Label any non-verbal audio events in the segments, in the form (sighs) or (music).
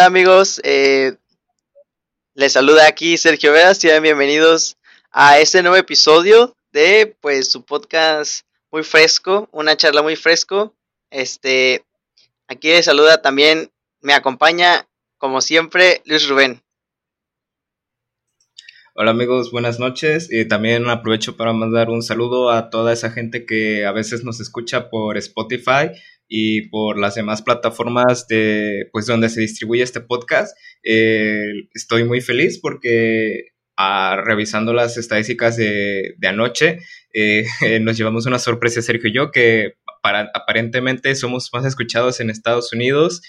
Hola amigos, eh, les saluda aquí Sergio Veras, sean bienvenidos a este nuevo episodio de pues su podcast muy fresco, una charla muy fresco. Este, aquí les saluda también, me acompaña como siempre Luis Rubén. Hola amigos, buenas noches. Y también aprovecho para mandar un saludo a toda esa gente que a veces nos escucha por Spotify y por las demás plataformas de pues donde se distribuye este podcast. Eh, estoy muy feliz porque ah, revisando las estadísticas de, anoche, eh, (laughs) nos llevamos una sorpresa Sergio y yo que para, aparentemente somos más escuchados en Estados Unidos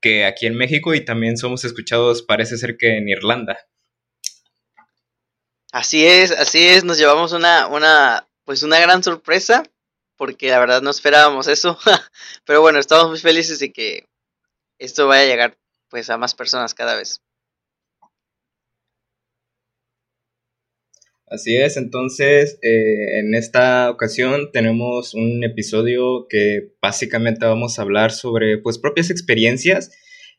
que aquí en México y también somos escuchados parece ser que en Irlanda. Así es, así es, nos llevamos una, una, pues una gran sorpresa, porque la verdad no esperábamos eso, (laughs) pero bueno, estamos muy felices de que esto vaya a llegar pues a más personas cada vez. Así es, entonces eh, en esta ocasión tenemos un episodio que básicamente vamos a hablar sobre pues propias experiencias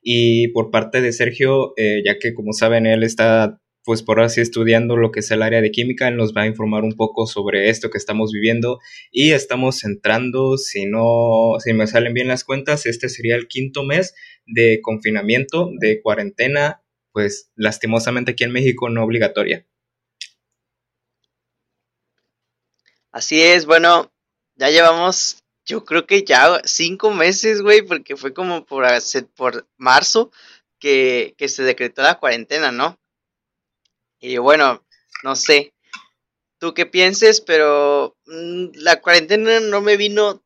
y por parte de Sergio, eh, ya que como saben él está pues por así estudiando lo que es el área de química, nos va a informar un poco sobre esto que estamos viviendo y estamos entrando, si no, si me salen bien las cuentas, este sería el quinto mes de confinamiento, de cuarentena, pues lastimosamente aquí en México no obligatoria. Así es, bueno, ya llevamos, yo creo que ya cinco meses, güey, porque fue como por, por marzo que, que se decretó la cuarentena, ¿no? Y bueno, no sé, tú qué pienses, pero mm, la cuarentena no me vino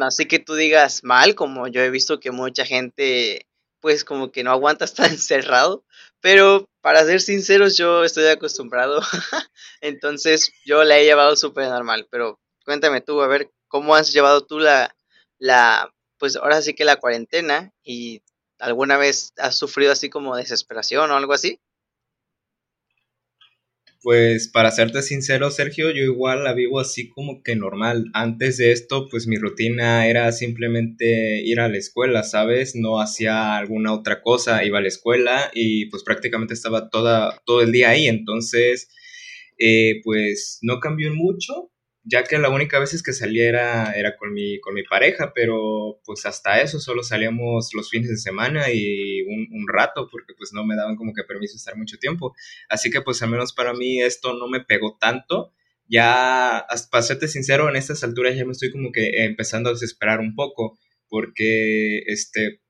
así que tú digas mal, como yo he visto que mucha gente pues como que no aguanta (laughs) estar encerrado, pero para ser sinceros yo estoy acostumbrado, (laughs) entonces yo la he llevado súper normal, pero cuéntame tú, a ver, ¿cómo has llevado tú la, la, pues ahora sí que la cuarentena y alguna vez has sufrido así como desesperación o algo así? Pues para serte sincero, Sergio, yo igual la vivo así como que normal. Antes de esto, pues mi rutina era simplemente ir a la escuela, ¿sabes? No hacía alguna otra cosa, iba a la escuela y pues prácticamente estaba toda, todo el día ahí. Entonces, eh, pues no cambió mucho ya que la única vez que saliera era con mi, con mi pareja, pero pues hasta eso solo salíamos los fines de semana y un, rato, porque pues no me daban como que permiso estar mucho tiempo. Así que pues al menos para mí esto no me pegó tanto. Ya, para serte sincero, en estas alturas ya me estoy como que empezando a desesperar un poco, porque este,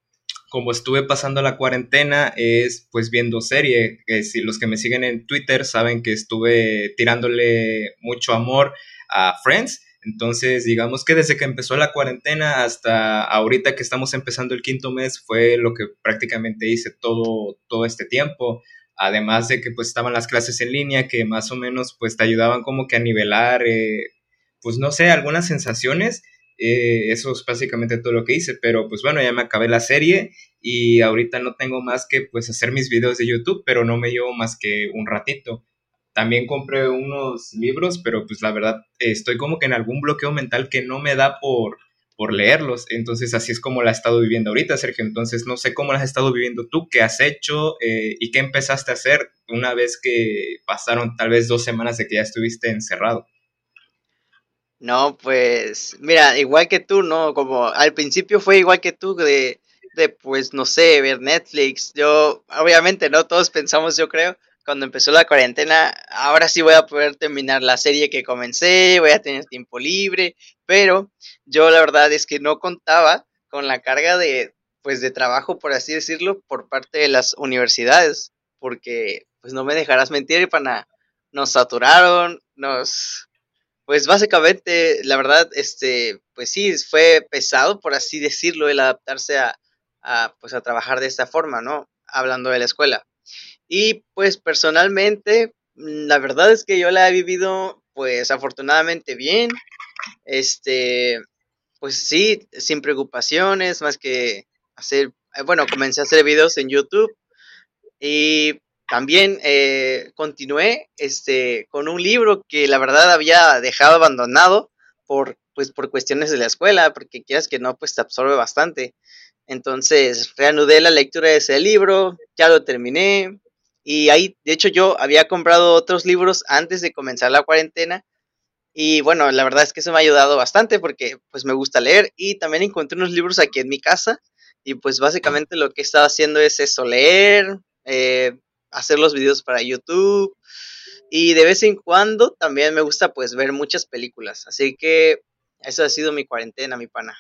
como estuve pasando la cuarentena es pues viendo serie. si los que me siguen en Twitter saben que estuve tirándole mucho amor a Friends. Entonces, digamos que desde que empezó la cuarentena hasta ahorita que estamos empezando el quinto mes fue lo que prácticamente hice todo, todo este tiempo. Además de que pues estaban las clases en línea que más o menos pues te ayudaban como que a nivelar, eh, pues no sé, algunas sensaciones. Eh, eso es básicamente todo lo que hice, pero pues bueno, ya me acabé la serie y ahorita no tengo más que pues hacer mis videos de YouTube, pero no me llevo más que un ratito. También compré unos libros, pero pues la verdad estoy como que en algún bloqueo mental que no me da por, por leerlos. Entonces así es como la he estado viviendo ahorita, Sergio. Entonces no sé cómo la has estado viviendo tú, qué has hecho eh, y qué empezaste a hacer una vez que pasaron tal vez dos semanas de que ya estuviste encerrado. No, pues mira, igual que tú, ¿no? Como al principio fue igual que tú de, de pues no sé, ver Netflix. Yo, obviamente, ¿no? Todos pensamos, yo creo, cuando empezó la cuarentena, ahora sí voy a poder terminar la serie que comencé, voy a tener tiempo libre, pero yo la verdad es que no contaba con la carga de, pues, de trabajo, por así decirlo, por parte de las universidades, porque, pues, no me dejarás mentir, pana, nos saturaron, nos, pues, básicamente, la verdad, este, pues sí, fue pesado, por así decirlo, el adaptarse a, a pues, a trabajar de esta forma, ¿no? Hablando de la escuela. Y pues personalmente, la verdad es que yo la he vivido pues afortunadamente bien. Este, pues sí, sin preocupaciones, más que hacer, eh, bueno, comencé a hacer videos en YouTube y también eh, continué este, con un libro que la verdad había dejado abandonado por, pues, por cuestiones de la escuela, porque quieras que no, pues te absorbe bastante. Entonces reanudé la lectura de ese libro, ya lo terminé. Y ahí, de hecho, yo había comprado otros libros antes de comenzar la cuarentena. Y bueno, la verdad es que eso me ha ayudado bastante porque pues me gusta leer y también encontré unos libros aquí en mi casa y pues básicamente lo que he estado haciendo es eso, leer, eh, hacer los videos para YouTube y de vez en cuando también me gusta pues ver muchas películas. Así que eso ha sido mi cuarentena, mi pana.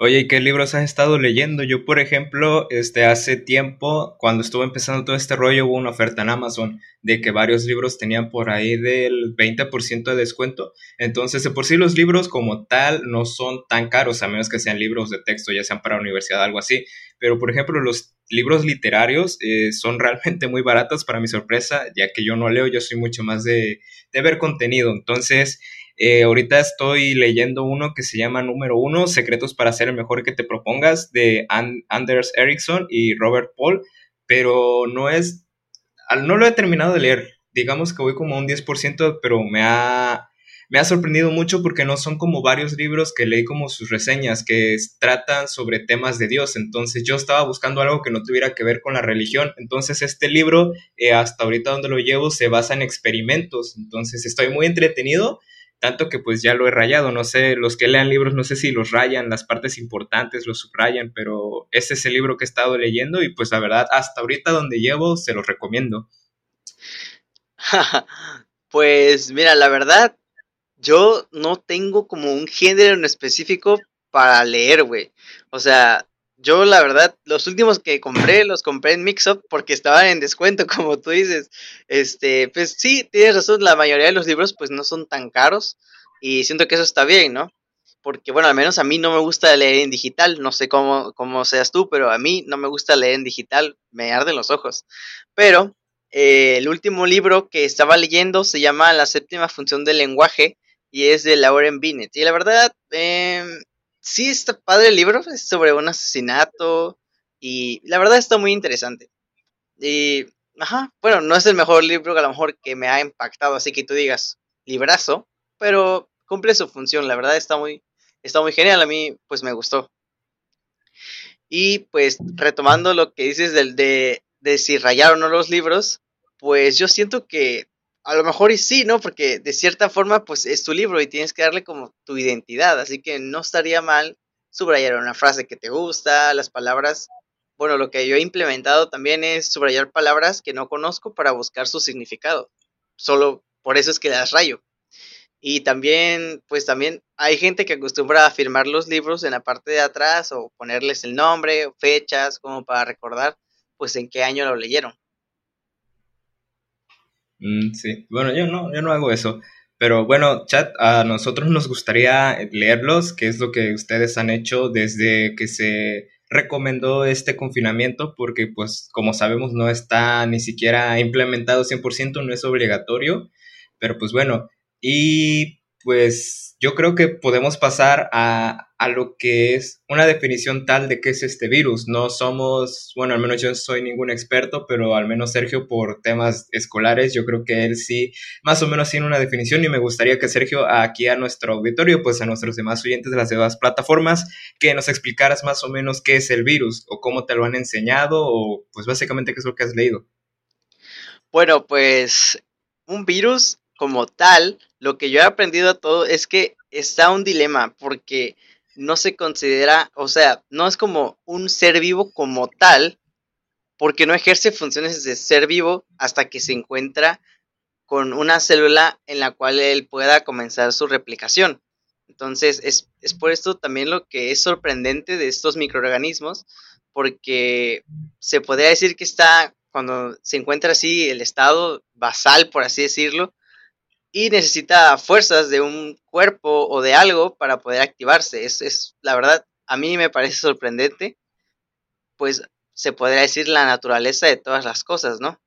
Oye, ¿y qué libros has estado leyendo? Yo, por ejemplo, este, hace tiempo, cuando estuve empezando todo este rollo, hubo una oferta en Amazon de que varios libros tenían por ahí del 20% de descuento. Entonces, de por sí los libros como tal no son tan caros, a menos que sean libros de texto, ya sean para universidad, algo así. Pero, por ejemplo, los libros literarios eh, son (laughs) realmente muy baratos para mi sorpresa, ya que yo no leo, yo soy mucho más de, de ver contenido. Entonces, eh, ahorita estoy leyendo uno que se llama Número Uno, Secretos para ser el mejor que te propongas, de Anders Ericsson y Robert Paul, pero no es, no lo he terminado de leer, digamos que voy como un 10%, pero me ha, me ha sorprendido mucho porque no son como varios libros que leí como sus reseñas, que tratan sobre temas de Dios, entonces yo estaba buscando algo que no tuviera que ver con la religión, entonces este libro, eh, hasta ahorita donde lo llevo, se basa en experimentos, entonces estoy muy entretenido tanto que pues ya lo he rayado, no sé, los que lean libros no sé si los rayan, las partes importantes los subrayan, pero este es el libro que he estado leyendo y pues la verdad hasta ahorita donde llevo se los recomiendo. (laughs) pues mira, la verdad yo no tengo como un género en específico para leer, güey. O sea, yo la verdad, los últimos que compré, los compré en Mixup porque estaban en descuento, (laughs) como tú dices. Este, pues sí, tienes razón, la mayoría de los libros pues no son tan caros y siento que eso está bien, ¿no? Porque bueno, al menos a mí no me gusta leer en digital, no sé cómo, cómo seas tú, pero a mí no me gusta leer en digital, me arden los ojos. Pero eh, el último libro que estaba leyendo se llama La séptima función del lenguaje y es de Lauren Binet. Y la verdad, eh, sí está padre el libro, es sobre un asesinato y la verdad está muy interesante. Y, ajá, bueno, no es el mejor libro que a lo mejor que me ha impactado, así que tú digas librazo, pero cumple su función, la verdad está muy, está muy genial, a mí pues me gustó. Y pues retomando lo que dices del, de, de si rayaron o no los libros, pues yo siento que a lo mejor y sí, ¿no? Porque de cierta forma, pues es tu libro y tienes que darle como tu identidad, así que no estaría mal subrayar una frase que te gusta, las palabras. Bueno, lo que yo he implementado también es subrayar palabras que no conozco para buscar su significado. Solo por eso es que las rayo. Y también, pues también hay gente que acostumbra a firmar los libros en la parte de atrás o ponerles el nombre, fechas, como para recordar, pues en qué año lo leyeron. Mm, sí, bueno, yo no, yo no hago eso. Pero bueno, chat, a nosotros nos gustaría leerlos, qué es lo que ustedes han hecho desde que se recomendó este confinamiento, porque pues como sabemos no está ni siquiera implementado 100%, no es obligatorio. Pero pues bueno, y pues yo creo que podemos pasar a, a lo que es una definición tal de qué es este virus. No somos, bueno, al menos yo no soy ningún experto, pero al menos Sergio por temas escolares, yo creo que él sí más o menos tiene una definición y me gustaría que Sergio aquí a nuestro auditorio, pues a nuestros demás oyentes de las demás plataformas, que nos explicaras más o menos qué es el virus o cómo te lo han enseñado o pues básicamente qué es lo que has leído. Bueno, pues un virus como tal, lo que yo he aprendido a todo es que está un dilema porque no se considera, o sea, no es como un ser vivo como tal, porque no ejerce funciones de ser vivo hasta que se encuentra con una célula en la cual él pueda comenzar su replicación. Entonces, es, es por esto también lo que es sorprendente de estos microorganismos, porque se podría decir que está, cuando se encuentra así, el estado basal, por así decirlo, y necesita fuerzas de un cuerpo o de algo para poder activarse. Es, es, la verdad, a mí me parece sorprendente, pues se podría decir la naturaleza de todas las cosas, ¿no?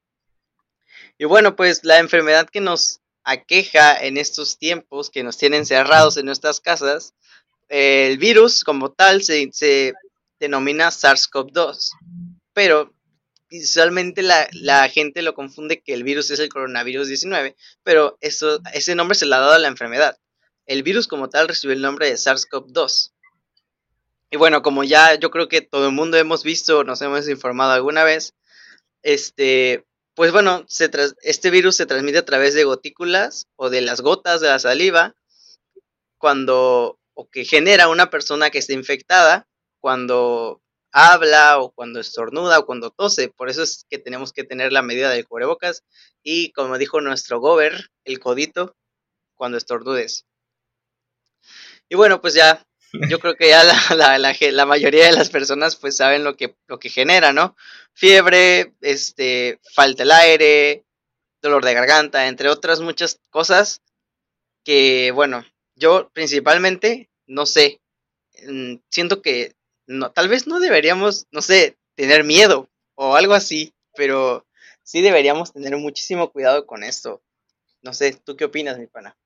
Y bueno, pues la enfermedad que nos aqueja en estos tiempos, que nos tienen cerrados en nuestras casas, el virus como tal se, se denomina SARS-CoV-2, pero visualmente la, la, gente lo confunde que el virus es el coronavirus 19, pero eso, ese nombre se le ha dado a la enfermedad. El virus como tal recibió el nombre de SARS-CoV-2. Y bueno, como ya yo creo que todo el mundo hemos visto, nos hemos informado alguna vez, este, pues bueno, se este virus se transmite a través de gotículas o de las gotas de la saliva cuando o que genera una persona que está infectada cuando habla o cuando estornuda o cuando tose. Por eso es que tenemos que tener la medida del cubrebocas y como dijo nuestro gober, el codito, cuando estornudes. Y bueno, pues ya, yo creo que ya la, la, la, mayoría de las personas pues saben lo que, lo que genera, ¿no? Fiebre, este, falta el aire, dolor de garganta, entre otras muchas cosas que, bueno, yo principalmente, no sé, mm, siento que no, tal vez no deberíamos, no sé, tener miedo o algo así, pero sí deberíamos tener muchísimo cuidado con esto. No sé, ¿tú qué opinas, mi pana?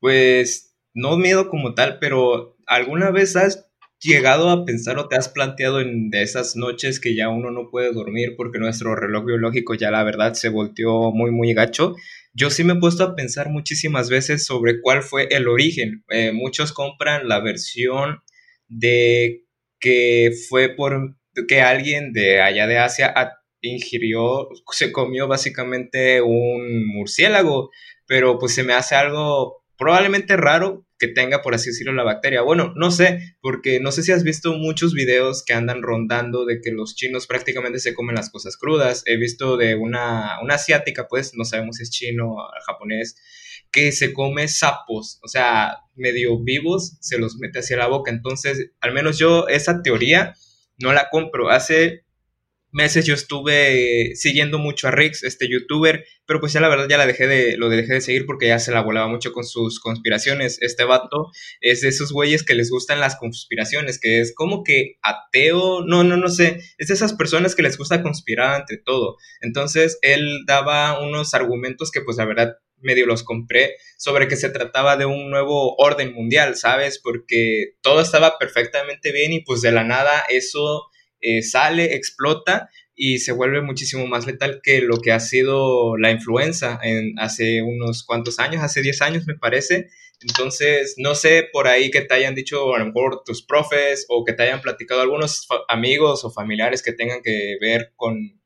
Pues no miedo como tal, pero ¿alguna vez has llegado a pensar o te has planteado en de esas noches que ya uno no puede dormir porque nuestro reloj biológico ya la verdad se volteó muy muy gacho? Yo sí me he puesto a pensar muchísimas veces sobre cuál fue el origen. Eh, muchos compran la versión de que fue por que alguien de allá de Asia ingirió, se comió básicamente un murciélago, pero pues se me hace algo probablemente raro que tenga, por así decirlo, la bacteria. Bueno, no sé, porque no sé si has visto muchos videos que andan rondando de que los chinos prácticamente se comen las cosas crudas. He visto de una, una asiática, pues, no sabemos si es chino o japonés, que se come sapos, o sea, medio vivos, se los mete hacia la boca. Entonces, al menos yo esa teoría no la compro. Hace meses yo estuve siguiendo mucho a Rix, este youtuber, pero pues ya la verdad ya la dejé de, lo dejé de seguir porque ya se la volaba mucho con sus conspiraciones. Este vato es de esos güeyes que les gustan las conspiraciones, que es como que ateo, no, no, no sé, es de esas personas que les gusta conspirar ante todo. Entonces él daba unos argumentos que pues la verdad medio los compré, sobre que se trataba de un nuevo orden mundial, ¿sabes? Porque todo estaba perfectamente bien y pues de la nada eso eh, sale, explota y se vuelve muchísimo más letal que lo que ha sido la influenza en hace unos cuantos años, hace 10 años me parece. Entonces, no sé por ahí que te hayan dicho a lo mejor tus profes o que te hayan platicado algunos amigos o familiares que tengan que ver con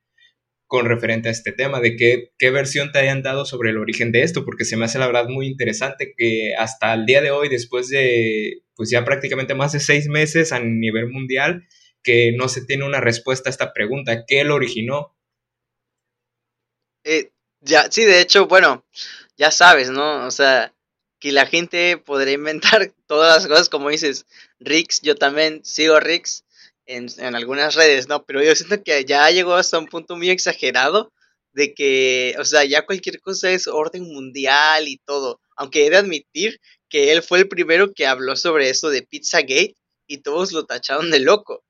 con referente a este tema, de qué, qué versión te hayan dado sobre el origen de esto, porque se me hace la verdad muy interesante que hasta el día de hoy, después de pues ya prácticamente más de seis meses a nivel mundial, que no se tiene una respuesta a esta pregunta, ¿qué lo originó? Eh, ya, sí, de hecho, bueno, ya sabes, ¿no? O sea, que la gente podría inventar (laughs) todas las cosas, como dices, Rix, yo también sigo Rix, en, en, algunas redes, ¿no? Pero yo siento que ya llegó hasta un punto muy exagerado de que, o sea, ya cualquier cosa es orden mundial y todo. Aunque he de admitir que él fue el primero que habló sobre eso de Pizzagate y todos lo tacharon de loco.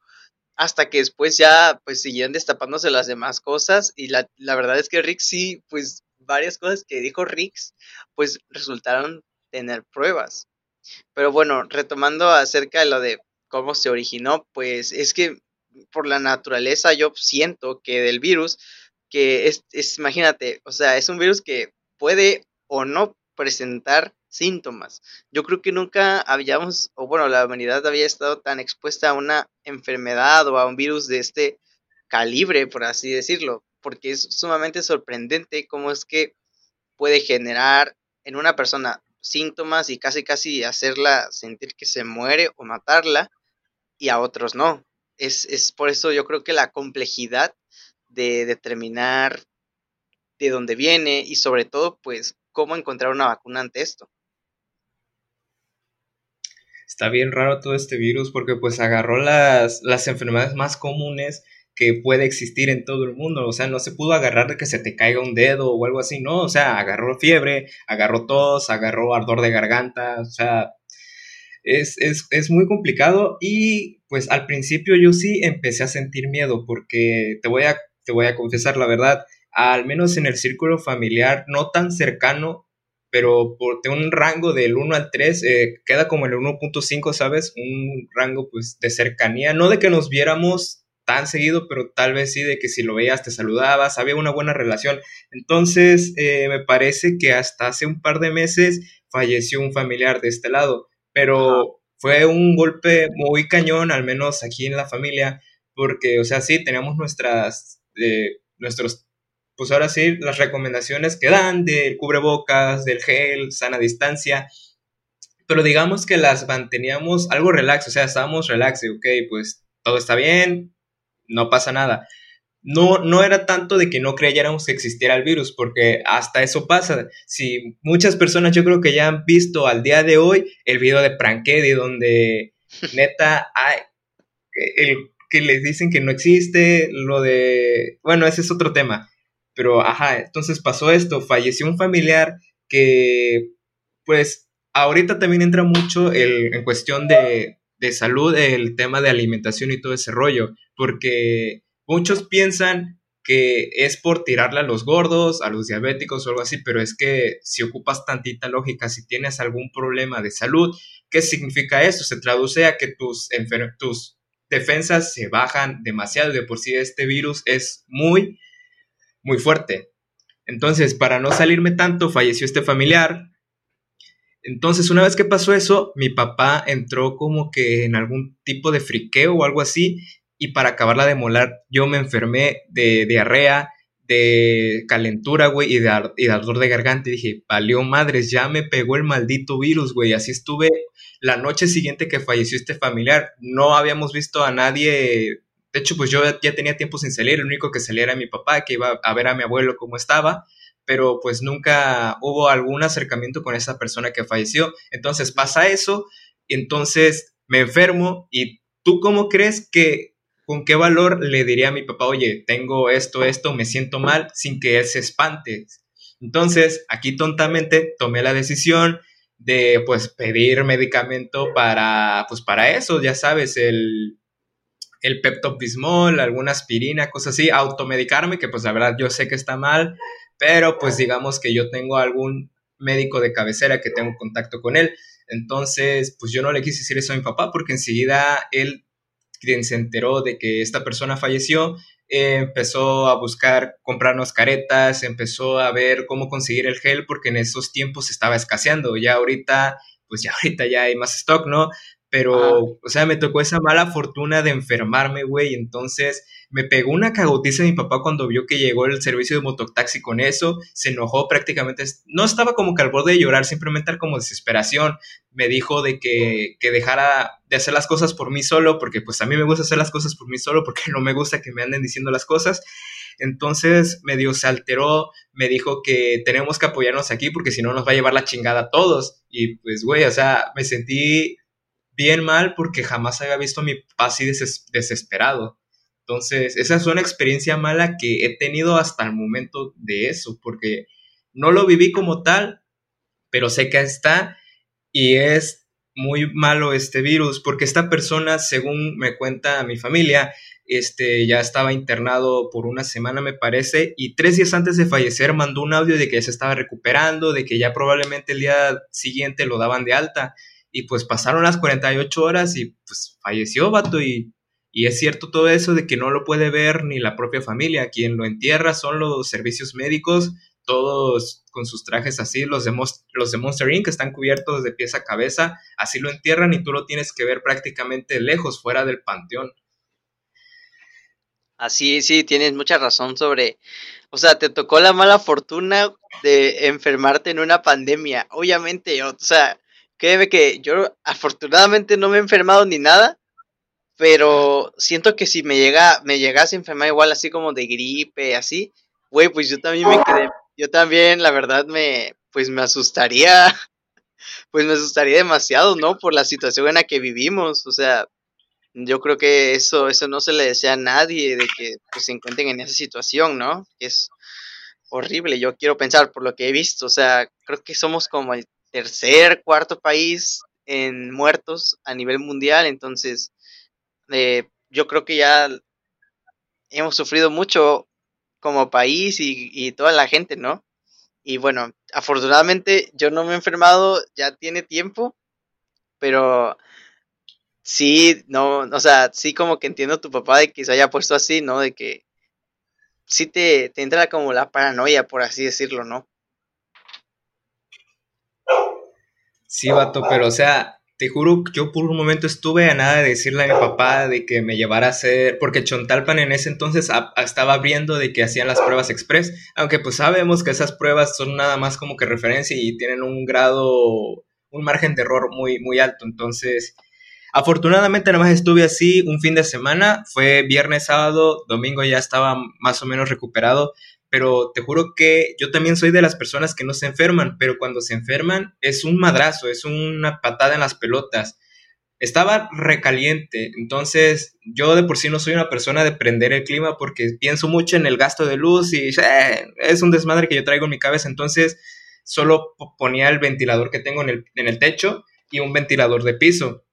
Hasta que después ya, pues, siguieron destapándose las demás cosas y la, la verdad es que Rick sí, pues, varias cosas que dijo Rix, pues, resultaron tener pruebas. Pero bueno, retomando acerca de lo de cómo se originó, pues es que por la naturaleza yo siento que del virus, que es, imagínate, o sea, es un virus que puede o no presentar síntomas. Yo creo que nunca habíamos, o bueno, la humanidad había estado tan expuesta a una enfermedad o a un virus de este calibre, por así decirlo, porque es sumamente sorprendente cómo es que puede generar en una persona síntomas y casi casi hacerla sentir que se muere o matarla y a otros no. Es, es por eso yo creo que la complejidad de determinar de dónde viene y sobre todo pues cómo encontrar una vacuna ante esto. Está bien raro todo este virus porque pues agarró las, las enfermedades más comunes que puede existir en todo el mundo. O sea, no se pudo agarrar de que se te caiga un dedo o algo así, no. O sea, agarró fiebre, agarró tos, agarró ardor de garganta. O sea, es, es, es muy complicado y pues al principio yo sí empecé a sentir miedo porque te voy a, te voy a confesar la verdad, al menos en el círculo familiar no tan cercano, pero por un rango del 1 al 3, eh, queda como el 1.5, ¿sabes? Un rango pues de cercanía, no de que nos viéramos tan seguido, pero tal vez sí de que si lo veías te saludabas, había una buena relación. Entonces, eh, me parece que hasta hace un par de meses falleció un familiar de este lado, pero fue un golpe muy cañón, al menos aquí en la familia, porque, o sea, sí, teníamos nuestras, eh, nuestros, pues ahora sí, las recomendaciones que dan del cubrebocas, del gel, sana distancia, pero digamos que las manteníamos algo relax, o sea, estábamos relax, ok, pues todo está bien, no pasa nada. No, no era tanto de que no creyéramos que existiera el virus, porque hasta eso pasa. Si muchas personas yo creo que ya han visto al día de hoy el video de Prankedy, donde (laughs) neta hay el que les dicen que no existe, lo de, bueno, ese es otro tema, pero ajá, entonces pasó esto, falleció un familiar que pues ahorita también entra mucho el, en cuestión de, de salud el tema de alimentación y todo ese rollo, porque muchos piensan que es por tirarle a los gordos, a los diabéticos o algo así, pero es que si ocupas tantita lógica, si tienes algún problema de salud, ¿qué significa eso? Se traduce a que tus, tus defensas se bajan demasiado, de por sí este virus es muy, muy fuerte. Entonces, para no salirme tanto, falleció este familiar, entonces, una vez que pasó eso, mi papá entró como que en algún tipo de friqueo o algo así, y para acabarla de molar, yo me enfermé de diarrea, de calentura, güey, y de, y de ardor de garganta. Y dije, valió madres, ya me pegó el maldito virus, güey. Así estuve la noche siguiente que falleció este familiar. No habíamos visto a nadie. De hecho, pues yo ya tenía tiempo sin salir. El único que salía era mi papá, que iba a ver a mi abuelo cómo estaba pero pues nunca hubo algún acercamiento con esa persona que falleció. Entonces pasa eso, entonces me enfermo y tú cómo crees que, con qué valor le diría a mi papá, oye, tengo esto, esto, me siento mal, sin que él se espante. Entonces, aquí tontamente tomé la decisión de pues pedir medicamento para pues para eso, ya sabes, el el Pepto alguna aspirina, cosas así, automedicarme, que pues la verdad yo sé que está mal, pero pues digamos que yo tengo algún médico de cabecera que tengo contacto con él. Entonces, pues yo no le quise decir eso a mi papá porque enseguida él, quien se enteró de que esta persona falleció, empezó a buscar comprarnos caretas, empezó a ver cómo conseguir el gel porque en esos tiempos estaba escaseando. Ya ahorita, pues ya ahorita ya hay más stock, ¿no? Pero, o sea, me tocó esa mala fortuna de enfermarme, güey. Entonces, me pegó una cagotiza mi papá cuando vio que llegó el servicio de mototaxi con eso. Se enojó prácticamente. No estaba como que al borde de llorar, simplemente era como desesperación. Me dijo de que, que dejara de hacer las cosas por mí solo, porque pues a mí me gusta hacer las cosas por mí solo, porque no me gusta que me anden diciendo las cosas. Entonces medio se alteró, me dijo que tenemos que apoyarnos aquí porque si no nos va a llevar la chingada a todos. Y pues, güey, o sea, me sentí bien mal porque jamás había visto a mi papá así desesperado. Entonces, esa es una experiencia mala que he tenido hasta el momento de eso, porque no lo viví como tal, pero sé que está y es muy malo este virus, porque esta persona, según me cuenta mi familia, este, ya estaba internado por una semana, me parece, y tres días antes de fallecer mandó un audio de que ya se estaba recuperando, de que ya probablemente el día siguiente lo daban de alta, y pues pasaron las 48 horas y pues falleció, vato, y y es cierto todo eso de que no lo puede ver ni la propia familia. Quien lo entierra son los servicios médicos, todos con sus trajes así, los de, los de Monster Inc. están cubiertos de pies a cabeza, así lo entierran y tú lo tienes que ver prácticamente lejos, fuera del panteón. Así, sí, tienes mucha razón sobre, o sea, te tocó la mala fortuna de enfermarte en una pandemia. Obviamente, o sea, créeme que yo afortunadamente no me he enfermado ni nada, pero siento que si me llega, me llegase a enfermar igual así como de gripe, así, güey, pues yo también me quedé, yo también, la verdad, me, pues me asustaría, (laughs) pues me asustaría demasiado, ¿no? Por la situación en la que vivimos, o sea, yo creo que eso, eso no se le desea a nadie de que pues, se encuentren en esa situación, ¿no? Es horrible, yo quiero pensar por lo que he visto, o sea, creo que somos como tercer, cuarto país en muertos a nivel mundial, entonces eh, yo creo que ya hemos sufrido mucho como país y, toda la gente, ¿no? Y bueno, afortunadamente yo no me he enfermado, ya tiene tiempo, pero sí, no, o sea, sí como que entiendo tu papá de que se haya puesto así, ¿no? De que sí te, te entra como la paranoia, por así decirlo, ¿no? Sí, vato, pero o sea, te juro, yo por un momento estuve a nada de decirle a mi papá de que me llevara a hacer, porque Chontalpan en ese entonces estaba abriendo de que hacían las pruebas express, aunque pues sabemos que esas pruebas son nada más como que referencia y tienen un grado, un margen de error muy, muy alto, entonces afortunadamente nada más estuve así un fin de semana, fue viernes, sábado, domingo ya estaba más o menos recuperado, pero te juro que yo también soy de las personas que no se enferman, pero cuando se enferman es un madrazo, es una patada en las pelotas. Estaba recaliente, entonces yo de por sí no soy una persona de prender el clima porque pienso mucho en el gasto de luz y eh, es un desmadre que yo traigo en mi cabeza, entonces solo ponía el ventilador que tengo en el, en el techo y un ventilador de piso.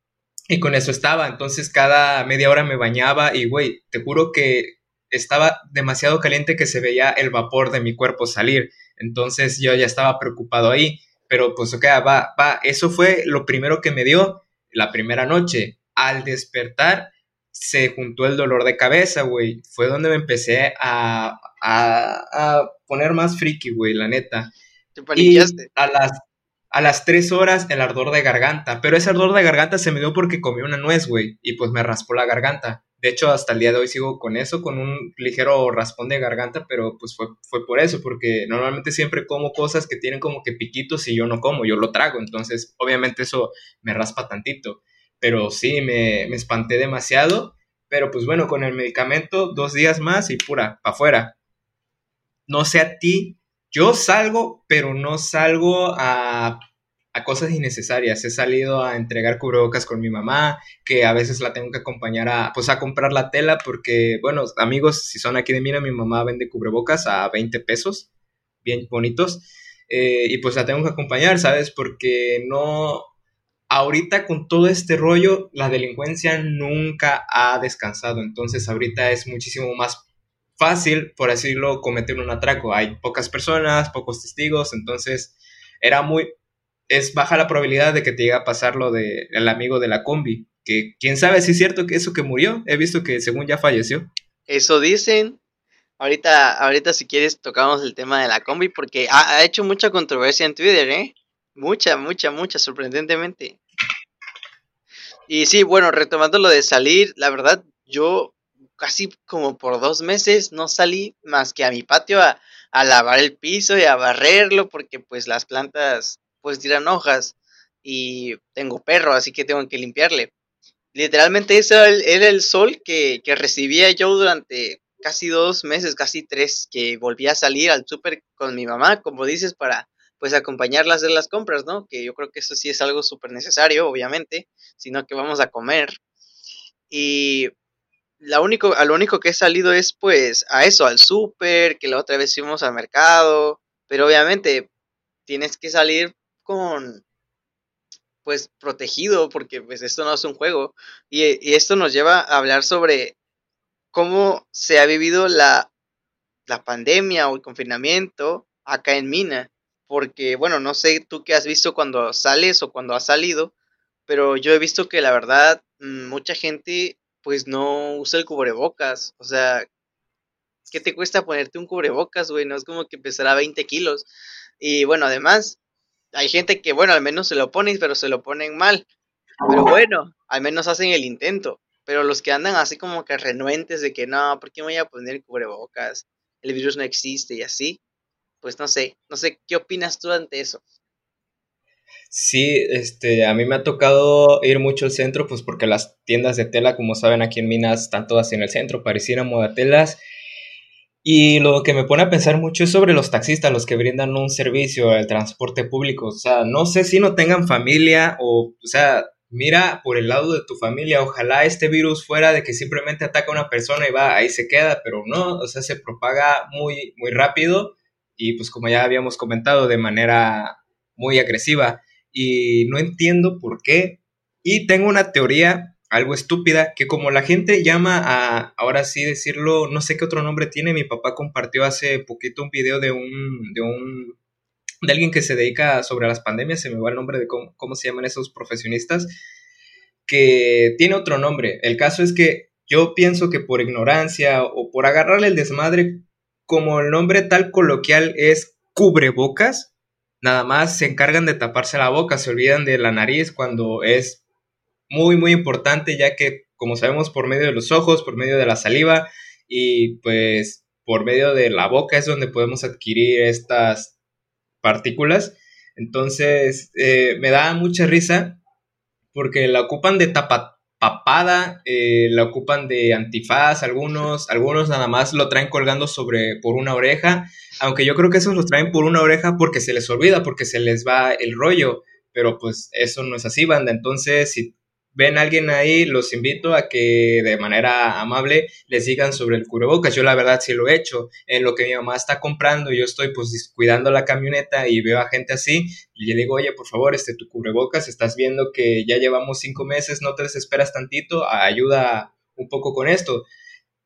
Y con eso estaba, entonces cada media hora me bañaba y, güey, te juro que estaba demasiado caliente que se veía el vapor de mi cuerpo salir. Entonces yo ya estaba preocupado ahí. Pero pues ok, va, va. Eso fue lo primero que me dio la primera noche. Al despertar se juntó el dolor de cabeza, güey. Fue donde me empecé a, a, poner más friki, güey, la neta. ¿Te y a las, a las tres horas el ardor de garganta. Pero ese ardor de garganta se me dio porque comí una nuez, güey. Y pues me raspó la garganta. De hecho, hasta el día de hoy sigo con eso, con un ligero raspón de garganta, pero pues fue, fue por eso, porque normalmente siempre como cosas que tienen como que piquitos y yo no como, yo lo trago, entonces obviamente eso me raspa tantito. Pero sí, me, me espanté demasiado, pero pues bueno, con el medicamento, dos días más y pura, para afuera. No sé a ti, yo salgo, pero no salgo a a cosas innecesarias. He salido a entregar cubrebocas con mi mamá, que a veces la tengo que acompañar a, pues, a comprar la tela, porque, bueno, amigos, si son aquí de Mira, mi mamá vende cubrebocas a 20 pesos, bien bonitos, eh, y pues la tengo que acompañar, ¿sabes? Porque no, ahorita con todo este rollo, la delincuencia nunca ha descansado, entonces ahorita es muchísimo más fácil, por así decirlo, cometer un atraco. Hay pocas personas, pocos testigos, entonces era muy, es baja la probabilidad de que te llegue a pasar lo del amigo de la combi. Que quién sabe si es cierto que eso que murió. He visto que según ya falleció. Eso dicen. Ahorita, ahorita si quieres tocamos el tema de la combi porque ha, ha hecho mucha controversia en Twitter, ¿eh? Mucha, mucha, mucha, sorprendentemente. Y sí, bueno, retomando lo de salir, la verdad, yo casi como por dos meses no salí más que a mi patio a, a lavar el piso y a barrerlo porque pues las plantas pues tiran hojas y tengo perro, así que tengo que limpiarle. Literalmente ese era el, sol que, recibía yo durante casi dos meses, casi tres, que volvía a salir al súper con mi mamá, como dices, para pues acompañarla a hacer las compras, ¿no? Que yo creo que eso sí es algo súper necesario, obviamente, sino que vamos a comer. Y la único, a lo único que he salido es pues a eso, al súper, que la otra vez fuimos al mercado, pero obviamente tienes que salir con pues protegido porque pues esto no es un juego. Y, esto nos lleva a hablar sobre cómo se ha vivido la, la pandemia o el confinamiento acá en Mina. Porque bueno no sé tú qué has visto cuando sales o cuando has salido pero yo he visto que la verdad mm, mucha gente pues no usa el cubrebocas. O sea ¿qué te cuesta ponerte un cubrebocas güey? no es como que pesará 20 kilos. Y bueno además hay gente que, bueno, al menos se lo ponen, pero se lo ponen mal. Pero bueno, al menos hacen el intento. Pero los que andan así como que renuentes de que no, ¿por qué me voy a poner cubrebocas? El virus no existe y así. Pues no sé, no sé, ¿qué opinas tú ante eso? Sí, este, a mí me ha tocado ir mucho al centro, pues porque las tiendas de tela, como saben, aquí en Minas están todas en el centro, parecieran modatelas. Y lo que me pone a pensar mucho es sobre los taxistas, los que brindan un servicio al transporte público. O sea, no sé si no tengan familia o, o sea, mira por el lado de tu familia. Ojalá este virus fuera de que simplemente ataca a una persona y va, ahí se queda, pero no, o sea, se propaga muy, muy rápido y pues como ya habíamos comentado, de manera muy agresiva. Y no entiendo por qué. Y tengo una teoría algo estúpida, que como la gente llama a, ahora sí decirlo, no sé qué otro nombre tiene, mi papá compartió hace poquito un video de un, de un, de alguien que se dedica sobre las pandemias, se me va el nombre de cómo, cómo se llaman esos profesionistas, que tiene otro nombre. El caso es que yo pienso que por ignorancia o por agarrarle el desmadre, como el nombre tal coloquial es cubrebocas, nada más se encargan de taparse la boca, se olvidan de la nariz cuando es muy, muy importante, ya que, como sabemos, por medio de los ojos, por medio de la saliva y pues por medio de la boca es donde podemos adquirir estas partículas. Entonces, eh, me da mucha risa porque la ocupan de tapa, eh, la ocupan de antifaz, algunos, algunos nada más lo traen colgando sobre por una oreja, aunque yo creo que esos los traen por una oreja porque se les olvida, porque se les va el rollo, pero pues eso no es así, banda, entonces si ven a alguien ahí, los invito a que de manera amable les digan sobre el cubrebocas. Yo la verdad sí lo he hecho. En lo que mi mamá está comprando, yo estoy pues cuidando la camioneta y veo a gente así y le digo, oye, por favor, este tu cubrebocas, estás viendo que ya llevamos cinco meses, no te desesperas tantito, ayuda un poco con esto.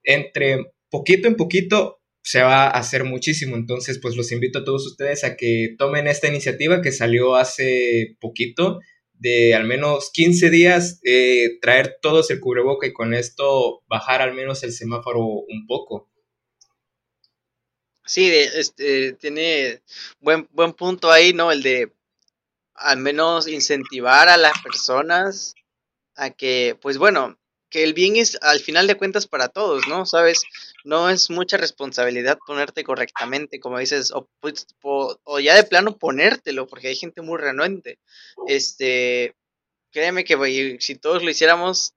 Entre poquito en poquito se va a hacer muchísimo. Entonces, pues los invito a todos ustedes a que tomen esta iniciativa que salió hace poquito de al menos 15 días eh, traer todos el cubreboca y con esto bajar al menos el semáforo un poco. Sí, este, tiene buen, buen punto ahí, ¿no? El de al menos incentivar a las personas a que, pues bueno, que el bien es al final de cuentas para todos, ¿no? Sabes, no es mucha responsabilidad ponerte correctamente, como dices, o, pues, o, ya de plano ponértelo, porque hay gente muy renuente. Este, créeme que si todos lo hiciéramos,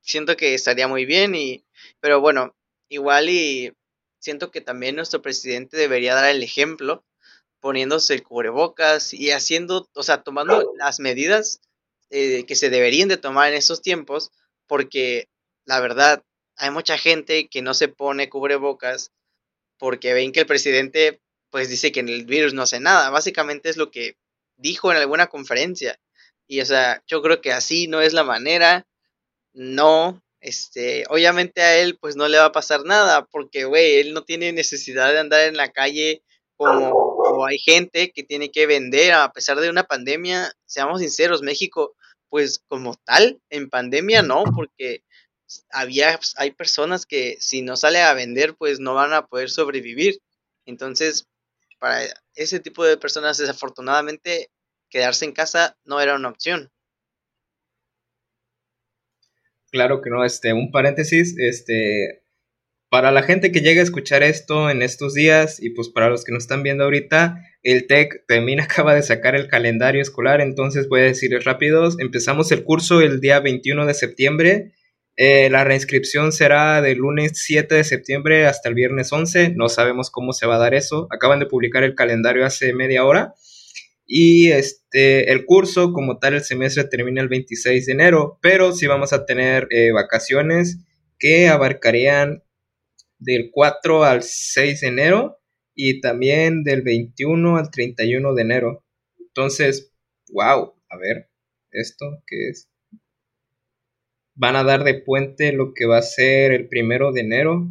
siento que estaría muy bien, y, pero bueno, igual y siento que también nuestro presidente debería dar el ejemplo, poniéndose el cubrebocas y haciendo, o sea, tomando las medidas eh, que se deberían de tomar en estos tiempos, porque la verdad, hay mucha gente que no se pone cubrebocas porque ven que el presidente pues dice que el virus no hace nada. Básicamente es lo que dijo en alguna conferencia. Y o sea, yo creo que así no es la manera. No, este, obviamente a él pues no le va a pasar nada porque, güey, él no tiene necesidad de andar en la calle como, hay gente que tiene que vender a pesar de una pandemia. Seamos sinceros, México pues como tal, en pandemia no, porque había, pues, hay personas que si no sale a vender, pues no van a poder sobrevivir. Entonces, para ese tipo de personas, desafortunadamente, quedarse en casa no era una opción. Claro que no, este, un paréntesis, este, para la gente que llega a escuchar esto en estos días y pues para los que nos están viendo ahorita, el TEC también (laughs) acaba de sacar el calendario escolar, entonces voy a decirles rápidos, empezamos el curso el día 21 de septiembre, eh, la reinscripción será del lunes 7 de septiembre hasta el viernes 11, no sabemos cómo se va a dar eso, acaban de publicar el calendario hace media hora. Y este, el curso como tal, el semestre termina el 26 de enero, pero sí vamos a tener eh, vacaciones que abarcarían del 4 al 6 de enero y también del 21 al 31 de enero. Entonces, wow, a ver, ¿esto qué es? Van a dar de puente lo que va a ser el primero de enero.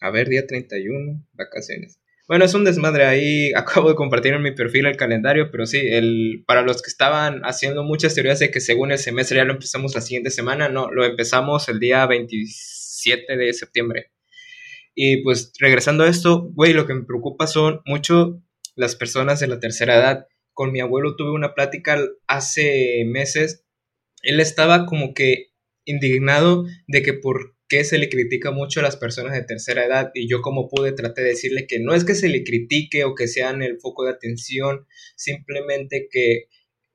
A ver, día 31, vacaciones. Bueno, es un desmadre ahí. (laughs) Acabo de compartir en mi perfil el calendario, pero sí, el, para los que estaban haciendo muchas teorías de que según el semestre ya lo empezamos la siguiente semana, no, lo empezamos el día 27 de septiembre. Y pues regresando a esto, güey, lo que me preocupa son mucho las personas de la tercera edad. Con mi abuelo tuve una plática hace meses. Él estaba como que indignado de que por qué se le critica mucho a las personas de tercera edad y yo como pude traté de decirle que no es que se le critique o que sean el foco de atención, simplemente que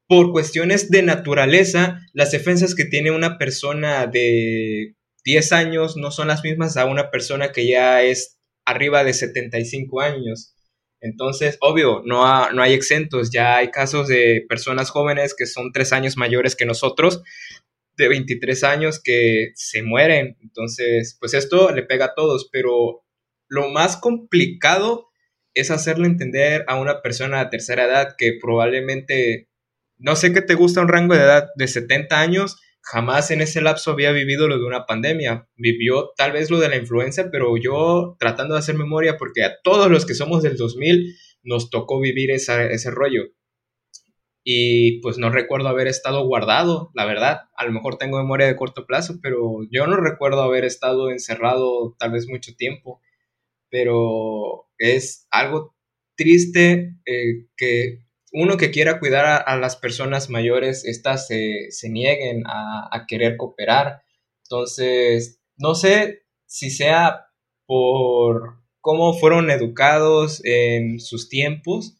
por cuestiones de naturaleza, las defensas que tiene una persona de 10 años no son las mismas a una persona que ya es arriba de 75 años. Entonces, obvio, no, no hay exentos, ya hay casos de personas jóvenes que son 3 años mayores que nosotros, de 23 años que se mueren. Entonces, pues esto le pega a todos, pero lo más complicado es hacerle entender a una persona de tercera edad que probablemente, no sé qué te gusta un rango de edad de 70 años, jamás en ese lapso había vivido lo de una pandemia. Vivió tal vez lo de la influenza, pero yo tratando de hacer memoria, porque a todos los que somos del 2000 nos tocó vivir ese rollo. Y pues no recuerdo haber estado guardado, la verdad. A lo mejor tengo memoria de corto plazo, pero yo no recuerdo haber estado encerrado tal vez mucho tiempo. Pero es algo triste eh, que uno que quiera cuidar a, las personas mayores, estas se, nieguen a, a, querer cooperar. Entonces, no sé si sea por cómo fueron educados en sus tiempos,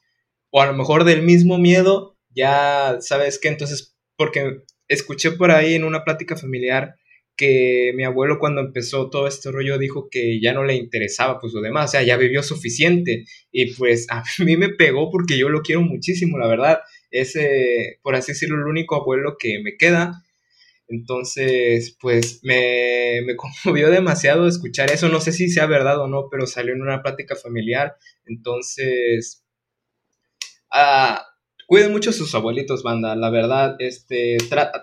o a lo mejor del mismo miedo, ya sabes que entonces, porque escuché por ahí en una plática familiar que mi abuelo cuando empezó todo este rollo dijo que ya no le interesaba pues lo demás, o sea, ya vivió suficiente. Y pues (laughs) a mí me pegó porque yo lo quiero muchísimo, la verdad, es, por así decirlo, el único abuelo que me queda. Entonces, pues me, me (laughs) conmovió demasiado escuchar eso, no sé si sea verdad o no, pero salió en una plática familiar, entonces... Ah, cuiden mucho a sus abuelitos, banda. La verdad, este,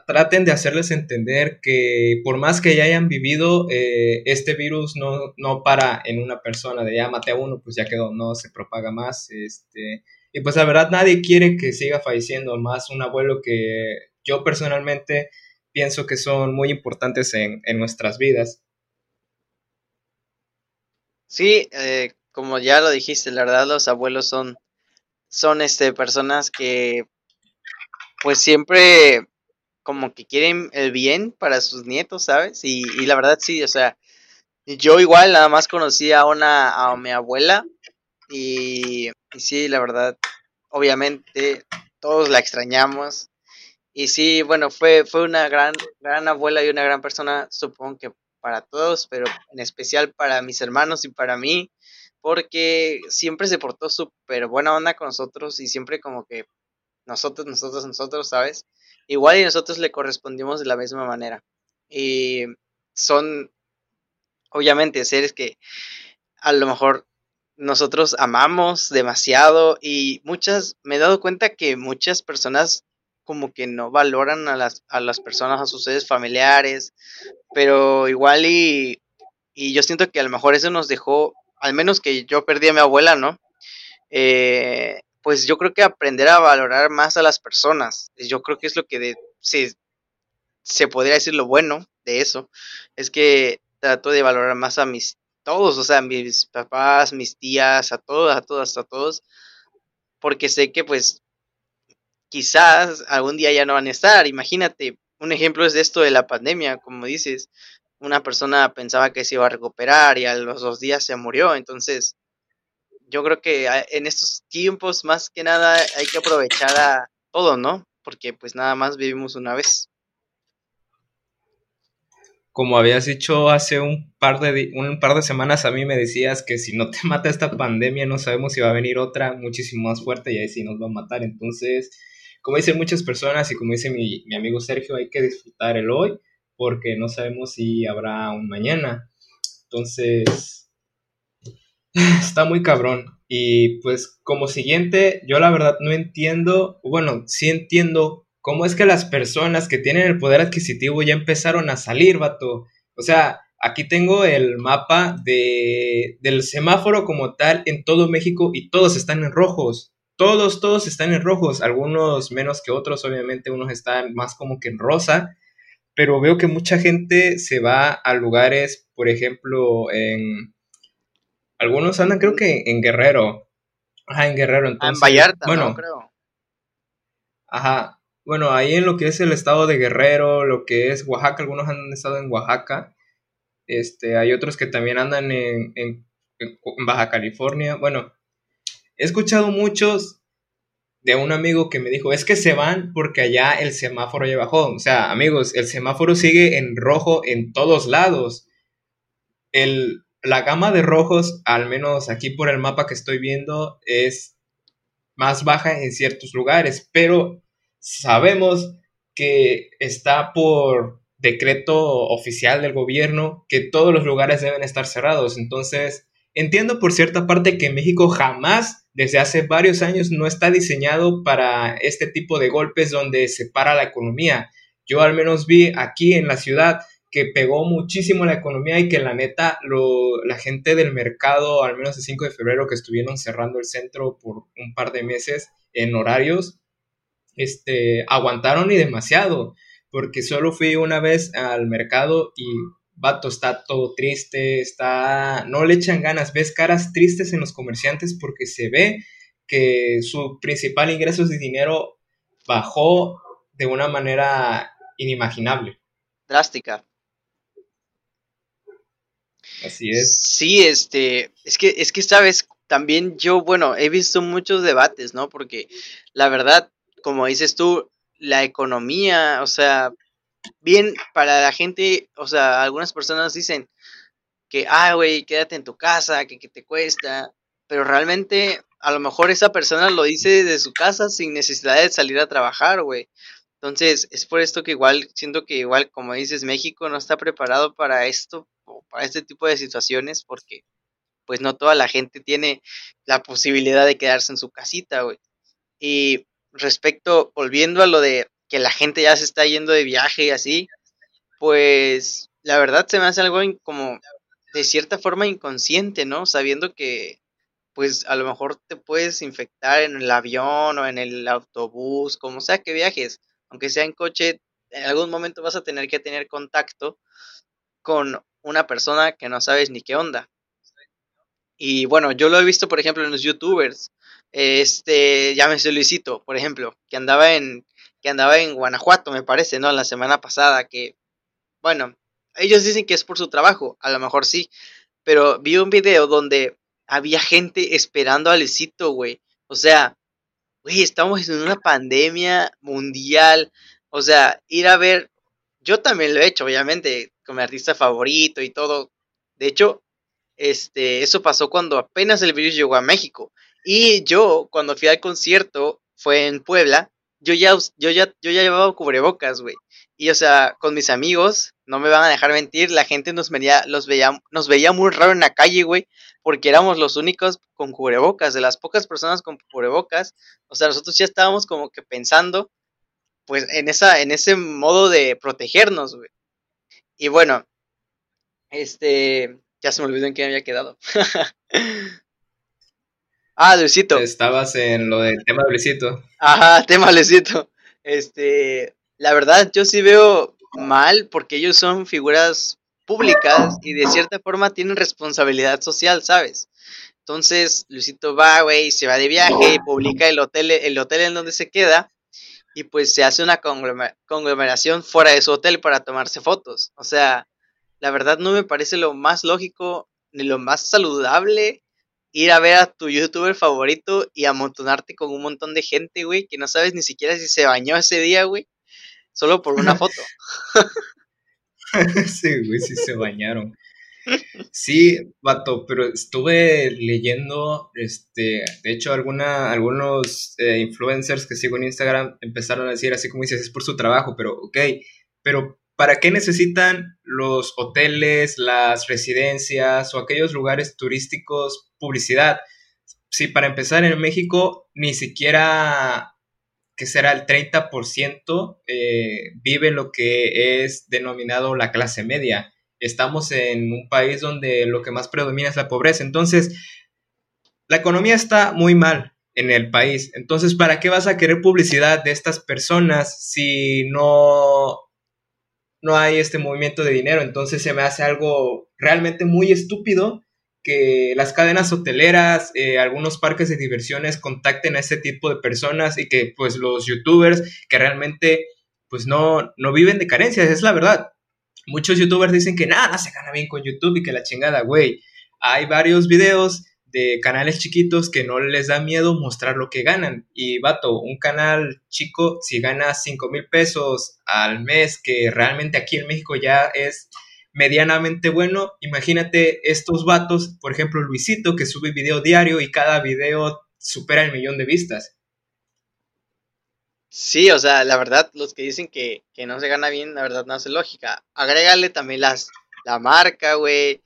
traten de hacerles entender que por más que ya hayan vivido, eh, este virus no, no para en una persona de ya a uno, pues ya quedó, no se propaga más. Este, y pues la verdad, nadie quiere que siga falleciendo más un abuelo que yo personalmente pienso que son muy importantes en, en nuestras vidas. Sí, eh, como ya lo dijiste, la verdad los abuelos son son este personas que pues siempre como que quieren el bien para sus nietos, ¿sabes? Y, la verdad sí, o sea, yo igual nada más conocí a una, a mi abuela y, y sí, la verdad, obviamente todos la extrañamos. Y sí, bueno, fue, fue una gran, gran abuela y una gran persona, supongo que para todos, pero en especial para mis hermanos y para mí porque siempre se portó súper buena onda con nosotros y siempre como que nosotros, nosotros, nosotros, ¿sabes? Igual y nosotros le correspondimos de la misma manera. Y son, obviamente, seres que a lo mejor nosotros amamos demasiado y muchas, me he dado cuenta que muchas personas como que no valoran a las, a las personas, a sus seres familiares, pero igual y, y yo siento que a lo mejor eso nos dejó al menos que yo perdí a mi abuela, ¿no? Eh, pues yo creo que aprender a valorar más a las personas, yo creo que es lo que se, se podría decir lo bueno de eso, es que trato de valorar más a mis, todos, o sea, mis papás, mis tías, a todos, a todas, a todos, porque sé que pues quizás algún día ya no van a estar, imagínate, un ejemplo es de esto de la pandemia, como dices, una persona pensaba que se iba a recuperar y a los dos días se murió. Entonces, yo creo que en estos tiempos, más que nada, hay que aprovechar a todo, ¿no? Porque pues nada más vivimos una vez. Como habías dicho hace un par de, un par de semanas, a mí me decías que si no te (laughs) mata esta pandemia, no sabemos si va a venir otra muchísimo más fuerte y ahí sí nos va a matar. Entonces, como dicen muchas personas y como dice mi, mi amigo Sergio, hay que disfrutar el hoy porque no sabemos si habrá un mañana. Entonces, (sighs) está muy cabrón. Y pues como siguiente, yo la verdad no entiendo, bueno, sí entiendo cómo es que las personas que tienen el poder adquisitivo ya empezaron a salir, vato. O sea, aquí tengo el mapa de, del semáforo como tal en todo México y todos están en rojos. Todos, todos están en rojos. Algunos menos que otros, obviamente, unos están más como que en rosa pero veo que mucha gente se va a lugares, por ejemplo, en... Algunos andan creo que en Guerrero. Ajá, en Guerrero. Entonces, en Vallarta, bueno, creo. Ajá. Bueno, ahí en lo que es el estado de Guerrero, lo que es Oaxaca, algunos han estado en Oaxaca. Este, hay otros que también andan en, en Baja California. Bueno, he escuchado muchos de un amigo que me dijo, es que se van porque allá el semáforo ya bajó. O sea, amigos, el semáforo sigue en rojo en todos lados. El, la gama de rojos, al menos aquí por el mapa que estoy viendo, es más baja en ciertos lugares, pero sabemos que está por decreto oficial del gobierno que todos los lugares deben estar cerrados. Entonces, entiendo por cierta parte que México jamás desde hace varios años no está diseñado para este tipo de golpes donde se para la economía. Yo al menos vi aquí en la ciudad que pegó muchísimo la economía y que la neta lo, la gente del mercado, al menos el 5 de febrero que estuvieron cerrando el centro por un par de meses en horarios, este, aguantaron y demasiado, porque solo fui una vez al mercado y vato, está todo triste, está, no le echan ganas, ves caras tristes en los comerciantes porque se ve que su principal ingreso de dinero bajó de una manera inimaginable. Drástica. Así es. Sí, este, es que, es que sabes, también yo, bueno, he visto muchos debates, ¿no? Porque la verdad, como dices tú, la economía, o sea, bien para la gente, o sea, algunas personas dicen que, ah, güey, quédate en tu casa, que, que te cuesta, pero realmente a lo mejor esa persona lo dice desde su casa sin necesidad de salir a trabajar, güey. Entonces, es por esto que igual, siento que igual, como dices, México no está preparado para esto, o para este tipo de situaciones, porque pues no toda la gente tiene la posibilidad de quedarse en su casita, güey. Y respecto, volviendo a lo de que la gente ya se está yendo de viaje y así, pues la verdad se me hace algo como de cierta forma inconsciente, ¿no? Sabiendo que pues a lo mejor te puedes infectar en el avión o en el autobús, como sea que viajes, aunque sea en coche, en algún momento vas a tener que tener contacto con una persona que no sabes ni qué onda. Y bueno, yo lo he visto, por ejemplo, en los youtubers. Este, llámese Luisito, por ejemplo, que andaba en que andaba en Guanajuato, me parece, ¿no? La semana pasada que bueno, ellos dicen que es por su trabajo, a lo mejor sí, pero vi un video donde había gente esperando a Luisito, güey. O sea, güey, estamos en una pandemia mundial. O sea, ir a ver, yo también lo he hecho, obviamente, con mi artista favorito y todo. De hecho, este, eso pasó cuando apenas el virus llegó a México. Y yo, cuando fui al concierto, fue en Puebla, yo ya, yo ya, yo ya llevaba cubrebocas, güey. Y o sea, con mis amigos, no me van a dejar mentir, la gente nos veía, los nos veía muy raro en la calle, güey, porque éramos los únicos con cubrebocas, de las pocas personas con cubrebocas. O sea, nosotros ya estábamos como que pensando, pues, en esa, en ese modo de protegernos, güey. Y bueno, este, ya se me olvidó en qué había quedado. (laughs) ah, Luisito. Estabas en lo del tema de Luisito. Ajá, (laughs) tema Luisito. Este, la verdad, yo sí veo mal porque ellos son figuras públicas y de cierta forma tienen responsabilidad social, ¿sabes? Entonces, Luisito va, güey, se va de viaje y publica el hotel, el hotel en donde se queda y pues se hace una conglomeración fuera de su hotel para tomarse fotos. O sea, la verdad no me parece lo más lógico ni lo más saludable ir a ver a tu youtuber favorito y amontonarte con un montón de gente, güey, que no sabes ni siquiera si se bañó ese día, güey solo por una foto. (laughs) sí, güey, sí se bañaron. Sí, vato, pero estuve leyendo, este, de hecho, alguna, algunos eh, influencers que sigo en Instagram empezaron a decir así como dices, es por su trabajo, pero ok, pero ¿para qué necesitan los hoteles, las residencias o aquellos lugares turísticos publicidad? Si para empezar en México ni siquiera que será el 30%, eh, vive lo que es denominado la clase media. Estamos en un país donde lo que más predomina es la pobreza. Entonces, la economía está muy mal en el país. Entonces, ¿para qué vas a querer publicidad de estas personas si no, no hay este movimiento de dinero? Entonces se me hace algo realmente muy estúpido que las cadenas hoteleras, eh, algunos parques de diversiones contacten a ese tipo de personas y que pues los youtubers que realmente pues no, no viven de carencias, es la verdad. Muchos youtubers dicen que nada, se gana bien con YouTube y que la chingada, güey. Hay varios videos de canales chiquitos que no les da miedo mostrar lo que ganan. Y vato, un canal chico, si gana 5 mil pesos al mes, que realmente aquí en México ya es medianamente bueno. Imagínate estos vatos, por ejemplo, Luisito, que sube video diario y cada video supera el millón de vistas. Sí, o sea, la verdad, los que dicen que, no se gana bien, la verdad no hace lógica. Agrégale también las, la marca, güey,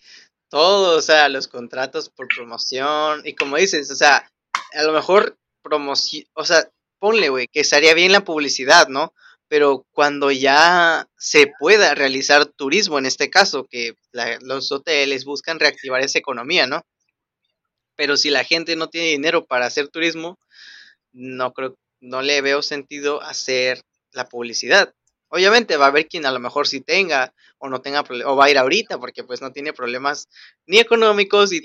todo, o sea, los contratos por promoción. Y como dices, o sea, a lo mejor promoción, o sea, ponle, güey, que estaría bien la publicidad, ¿no? Pero cuando ya se pueda realizar turismo, en este caso, que los hoteles buscan reactivar esa economía, ¿no? Pero si la gente no tiene dinero para hacer turismo, no creo, no le veo sentido hacer la publicidad. Obviamente va a haber quien a lo mejor sí tenga o no tenga o va a ir ahorita porque pues no tiene problemas ni económicos y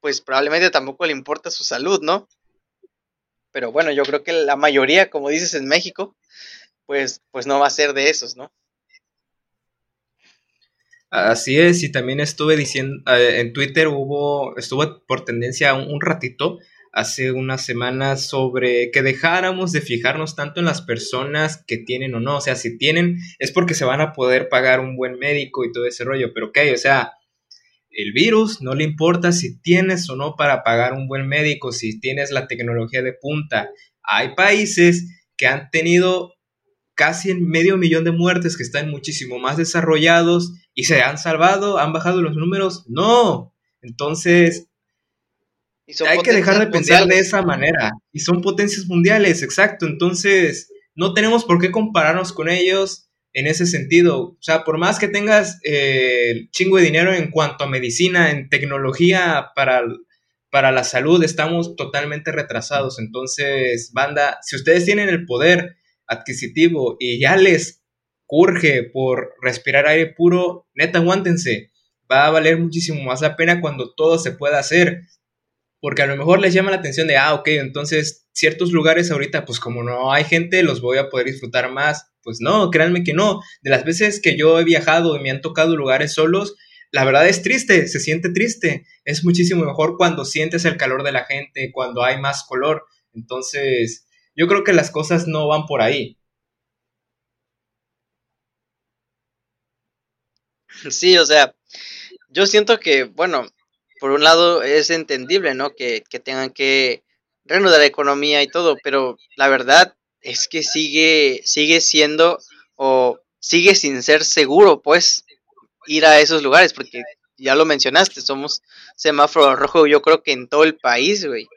pues probablemente tampoco le importa su salud, ¿no? Pero bueno, yo creo que la mayoría, como dices en México, pues, pues no va a ser de esos, ¿no? Así es, y también estuve diciendo, eh, en Twitter hubo, estuvo por tendencia un, ratito, hace unas semanas, sobre que dejáramos de fijarnos tanto en las personas que tienen o no, o sea, si tienen es porque se van a poder pagar un buen médico y todo ese rollo, pero ok, o sea, el virus no le importa si tienes o no para pagar un buen médico, si tienes la tecnología de punta. Hay países que han tenido casi medio millón de muertes que están muchísimo más desarrollados y se han salvado, han bajado los números. No. Entonces, hay que dejar de pensar de esa manera. Y son potencias mundiales, exacto. Entonces, no tenemos por qué compararnos con ellos en ese sentido. O sea, por más que tengas eh, chingo de dinero en cuanto a medicina, en tecnología para, para la salud, estamos totalmente retrasados. Entonces, banda, si ustedes tienen el poder adquisitivo y ya les curge por respirar aire puro, neta, aguántense. Va a valer muchísimo más la pena cuando todo se pueda hacer. Porque a lo mejor les llama la atención de, ah, ok, entonces ciertos lugares ahorita, pues como no hay gente, los voy a poder disfrutar más. Pues no, créanme que no. De las veces que yo he viajado y me han tocado lugares solos, la verdad es triste, se siente triste. Es muchísimo mejor cuando sientes el calor de la gente, cuando hay más color. Entonces, yo creo que las cosas no van por ahí. Sí, o sea, yo siento que, bueno, por un lado es entendible, ¿no? Que, que tengan que reanudar la economía y todo, pero la verdad es que sigue, sigue siendo o sigue sin ser seguro, pues, ir a esos lugares, porque ya lo mencionaste, somos semáforo rojo, yo creo que en todo el país, güey.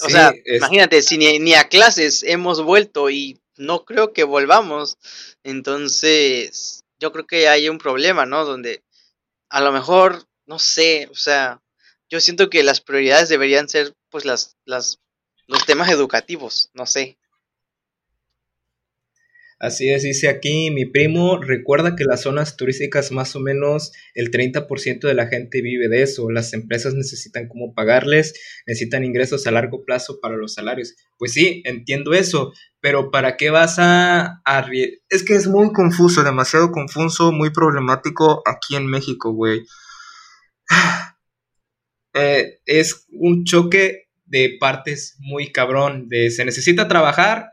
O sea, imagínate, si ni, a clases hemos vuelto y no creo que volvamos, entonces yo creo que hay un problema, ¿no? Donde a lo mejor, no sé, o sea, yo siento que las prioridades deberían ser pues las, las, los temas educativos, no sé. Así es, dice aquí mi primo, recuerda que las zonas turísticas más o menos el 30% de la gente vive de eso, las empresas necesitan cómo pagarles, necesitan ingresos a largo plazo para los salarios. Pues sí, entiendo eso, pero ¿para qué vas a... Es que es muy confuso, demasiado confuso, muy problemático aquí en México, güey. (sighs) Eh, es un choque de partes muy cabrón, de se necesita trabajar,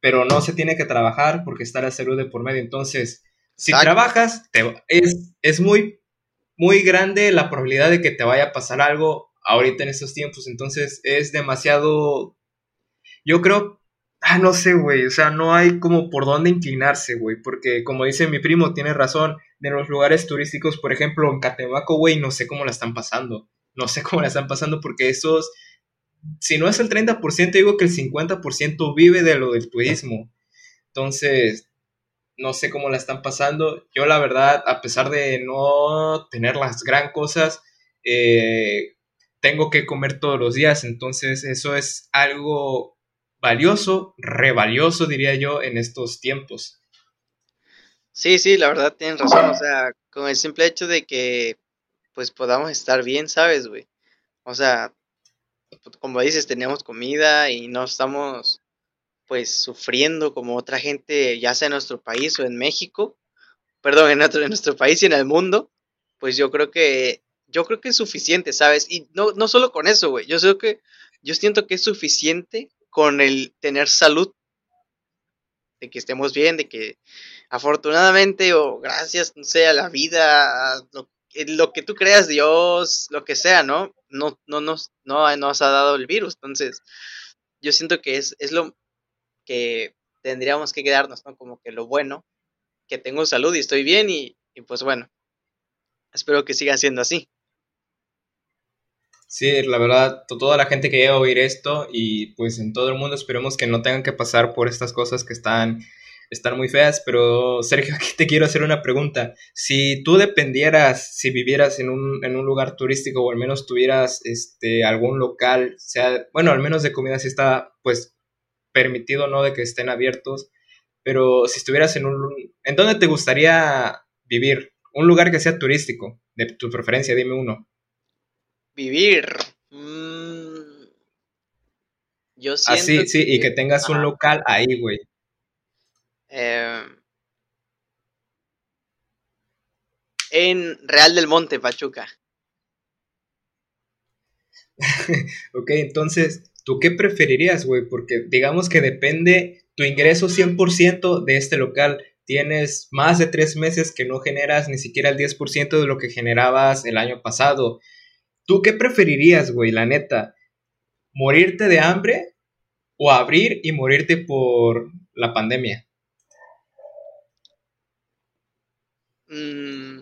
pero no se tiene que trabajar porque está la salud de por medio. Entonces, si trabajas, es, es muy, muy grande la probabilidad de que te vaya a pasar algo ahorita en estos tiempos. Entonces, es demasiado... Yo creo Ah, no sé, güey. O sea, no hay como por dónde inclinarse, güey. Porque, como dice mi primo, tiene razón. De los lugares turísticos, por ejemplo, en Catemaco, güey, no sé cómo la están pasando. No sé cómo la están pasando porque esos si no es el 30%, digo que el 50% vive de lo del turismo. Entonces, no sé cómo la están pasando. Yo la verdad, a pesar de no tener las gran cosas, eh, tengo que comer todos los días. Entonces, eso es algo valioso, revalioso, diría yo, en estos tiempos. Sí, sí, la verdad tienen razón. O sea, con el simple hecho de que pues podamos estar bien, ¿sabes, güey? O sea, como dices, tenemos comida y no estamos pues sufriendo como otra gente, ya sea en nuestro país o en México, perdón, en, en nuestro país y en el mundo, pues yo creo que yo creo que es suficiente, ¿sabes? Y no, no solo con eso, güey. Yo creo que yo siento que es suficiente con el tener salud, de que estemos bien, de que afortunadamente o gracias, no sé, a la vida, lo, lo que tú creas, Dios, lo que sea, ¿no? No, no, nos, no nos ha dado el virus. Entonces, yo siento que es, es lo que tendríamos que quedarnos, ¿no? Como que lo bueno, que tengo salud y estoy bien y, y pues bueno, espero que siga siendo así. Sí, la verdad, toda la gente que llega a oír esto y pues en todo el mundo esperemos que no tengan que pasar por estas cosas que están están muy feas, pero Sergio, (laughs) aquí te quiero hacer una pregunta. Si tú dependieras, si vivieras en un, en un lugar turístico o al menos tuvieras este, algún local, sea, bueno, al menos de comida si está pues permitido, ¿no? De que estén abiertos, pero si estuvieras en un... ¿En dónde te gustaría vivir? Un lugar que sea turístico, de tu preferencia, dime uno. Vivir. Mm, yo siento Así, sí, y que tengas un local ahí, güey. Em, en Real del Monte, Pachuca. (laughs) ok, entonces, ¿tú qué preferirías, güey? Porque digamos que depende tu ingreso 100% de este local. Tienes más de tres meses que no generas ni siquiera el 10% de lo que generabas el año pasado. ¿Tú qué preferirías, güey, la neta? ¿Morirte de hambre o abrir y morirte por la pandemia? Mm,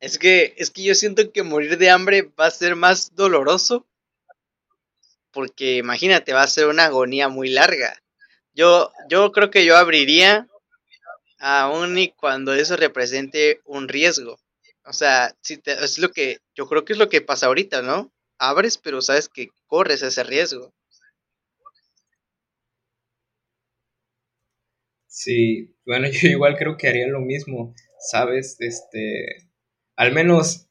es que, es que yo siento que morir de hambre va a ser más doloroso. Porque imagínate, va a ser una agonía muy larga. Yo, yo creo que yo abriría aún y cuando eso represente un riesgo. O sea, si es lo que yo creo que es lo que pasa ahorita, ¿no? Abres, pero sabes que corres ese riesgo. Sí, bueno, (laughs) yo igual creo que haría lo mismo, ¿sabes? Este, al menos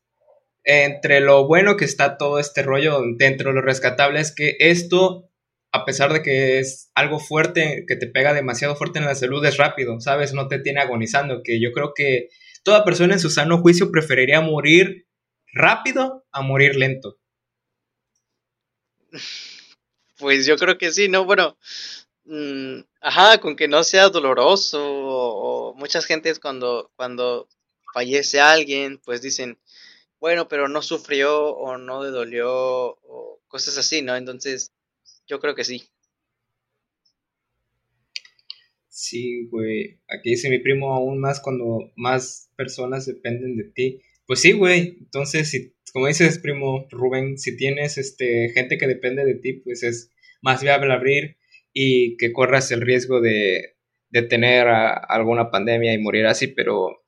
entre lo bueno que está todo este rollo, dentro de lo rescatable es que esto, a pesar de que es algo fuerte, que te pega demasiado fuerte en la salud, es rápido, ¿sabes? No te tiene agonizando, que yo creo que toda persona en su sano juicio preferiría morir rápido a morir lento. Pues yo creo que sí, ¿no? Bueno, mm, ajá, con que no sea doloroso muchas gentes cuando, cuando fallece alguien, pues dicen, bueno, pero no sufrió o no le dolió cosas así, ¿no? Entonces, yo creo que sí. Sí, güey. Aquí dice mi primo aún más cuando más personas dependen de ti. Pues sí, güey. Entonces, si, como dices, primo Rubén, si tienes este gente que depende de ti, pues es más viable abrir y que corras el riesgo de, de tener alguna pandemia y morir así, pero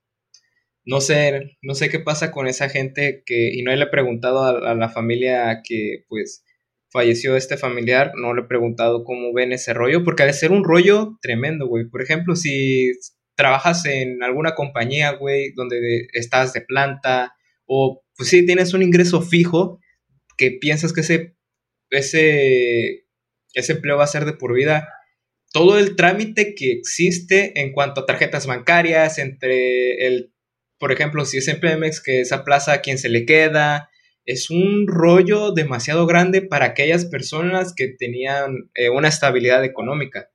no sé, no sé qué pasa con esa gente que, y no le he preguntado a, la familia que pues falleció este familiar, no le he preguntado cómo ven ese rollo, porque ha de ser un rollo tremendo, güey. Por ejemplo, si trabajas en alguna compañía, güey, donde estás de planta, o pues sí tienes un ingreso fijo, que piensas que ese, ese, ese empleo va a ser de por vida, todo el trámite que existe en cuanto a tarjetas bancarias, entre el por ejemplo, si es en Pemex, que esa plaza a quien se le queda, es un rollo demasiado grande para aquellas personas que tenían eh, una estabilidad económica.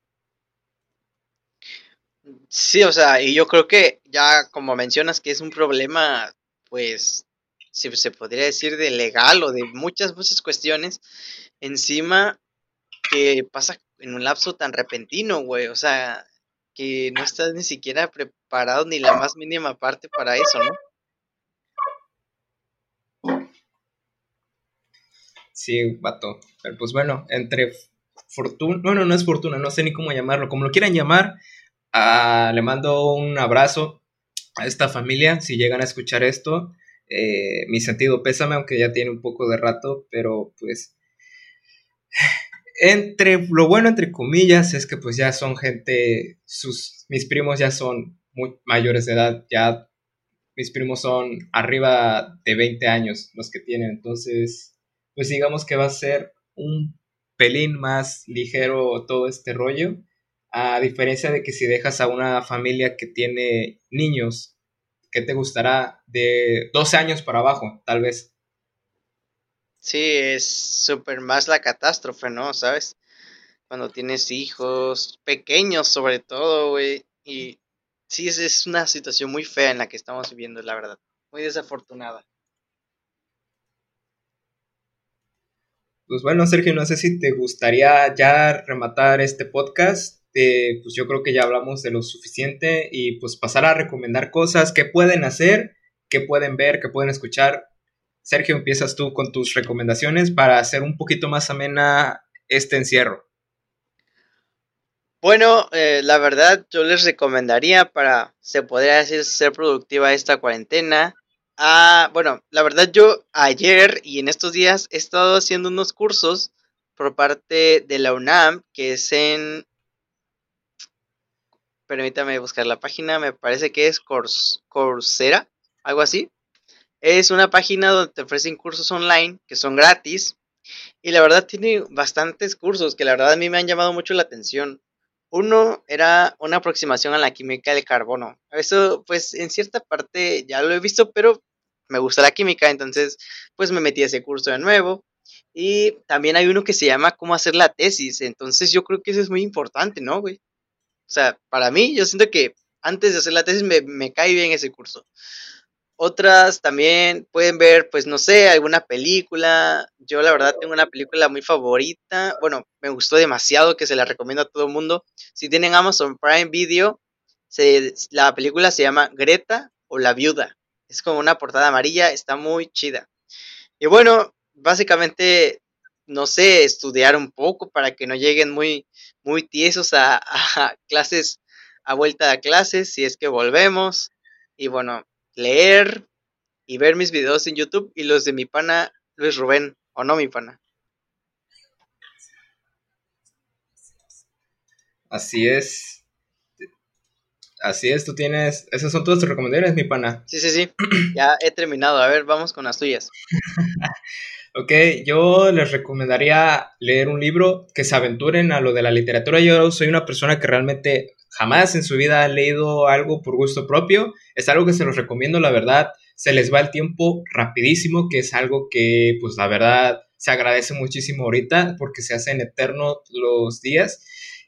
Sí, o sea, y yo creo que ya como mencionas que es un problema, pues, si se podría decir de legal o de muchas, muchas cuestiones, encima que pasa en un lapso tan repentino, güey, o sea, que no estás ni siquiera preparado ni la más mínima parte para eso, ¿no? Sí, vato. Pero pues bueno, entre fortuna, bueno, no es fortuna, no sé ni cómo llamarlo, como lo quieran llamar, ah, le mando un abrazo a esta familia, si llegan a escuchar esto, eh, mi sentido pésame, aunque ya tiene un poco de rato, pero pues entre lo bueno entre comillas es que pues ya son gente sus mis primos ya son muy mayores de edad ya mis primos son arriba de 20 años los que tienen entonces pues digamos que va a ser un pelín más ligero todo este rollo a diferencia de que si dejas a una familia que tiene niños que te gustará de 12 años para abajo tal vez Sí, es súper más la catástrofe, ¿no? ¿Sabes? Cuando tienes hijos pequeños sobre todo, güey. Y sí, es, es una situación muy fea en la que estamos viviendo, la verdad. Muy desafortunada. Pues bueno, Sergio, no sé si te gustaría ya rematar este podcast. pues yo creo que ya hablamos de lo suficiente y pues pasar a recomendar cosas que pueden hacer, que pueden ver, que pueden escuchar Sergio, empiezas tú con tus recomendaciones para hacer un poquito más amena este encierro. Bueno, eh, la verdad yo les recomendaría para, se podría decir, ser productiva esta cuarentena. Ah, bueno, la verdad yo ayer y en estos días he estado haciendo unos cursos por parte de la UNAM, que es en... Permítame buscar la página, me parece que es Coursera, algo así. Es una página donde te ofrecen cursos online que son gratis Y la verdad tiene bastantes cursos que la verdad a mí me han llamado mucho la atención. Uno era una aproximación a la química del carbono. Eso, pues, en cierta parte ya lo he visto, pero me gusta la química, entonces, pues me metí a ese curso de nuevo. Y también hay uno que se llama cómo hacer la tesis. Entonces, yo creo que eso es muy importante, ¿no, güey? O sea, para mí, yo siento que antes de hacer la tesis me, me cae bien ese curso. Otras también pueden ver, pues no sé, alguna película. Yo la verdad tengo una película muy favorita. Bueno, me gustó demasiado que se la recomiendo a todo el mundo. Si tienen Amazon Prime Video, se, la película se llama Greta o La Viuda. Es como una portada amarilla, está muy chida. Y bueno, básicamente, no sé, estudiar un poco para que no lleguen muy, muy tiesos a, (laughs) a clases, a vuelta a clases, si es que volvemos. Y bueno, leer y ver mis videos en YouTube y los de mi pana Luis Rubén, o no mi pana. Así es. Así es, tú tienes. Esas son todas tus recomendaciones, mi pana. Sí, sí, sí. Ya he terminado. A ver, vamos con las tuyas. (laughs) ok, yo les recomendaría leer un libro que se aventuren a lo de la literatura. Yo soy una persona que realmente jamás en su vida ha leído algo por gusto propio. Es algo que se los recomiendo, la verdad. Se les va el tiempo rapidísimo, que es algo que, pues, la verdad, se agradece muchísimo ahorita porque se hacen eternos los días.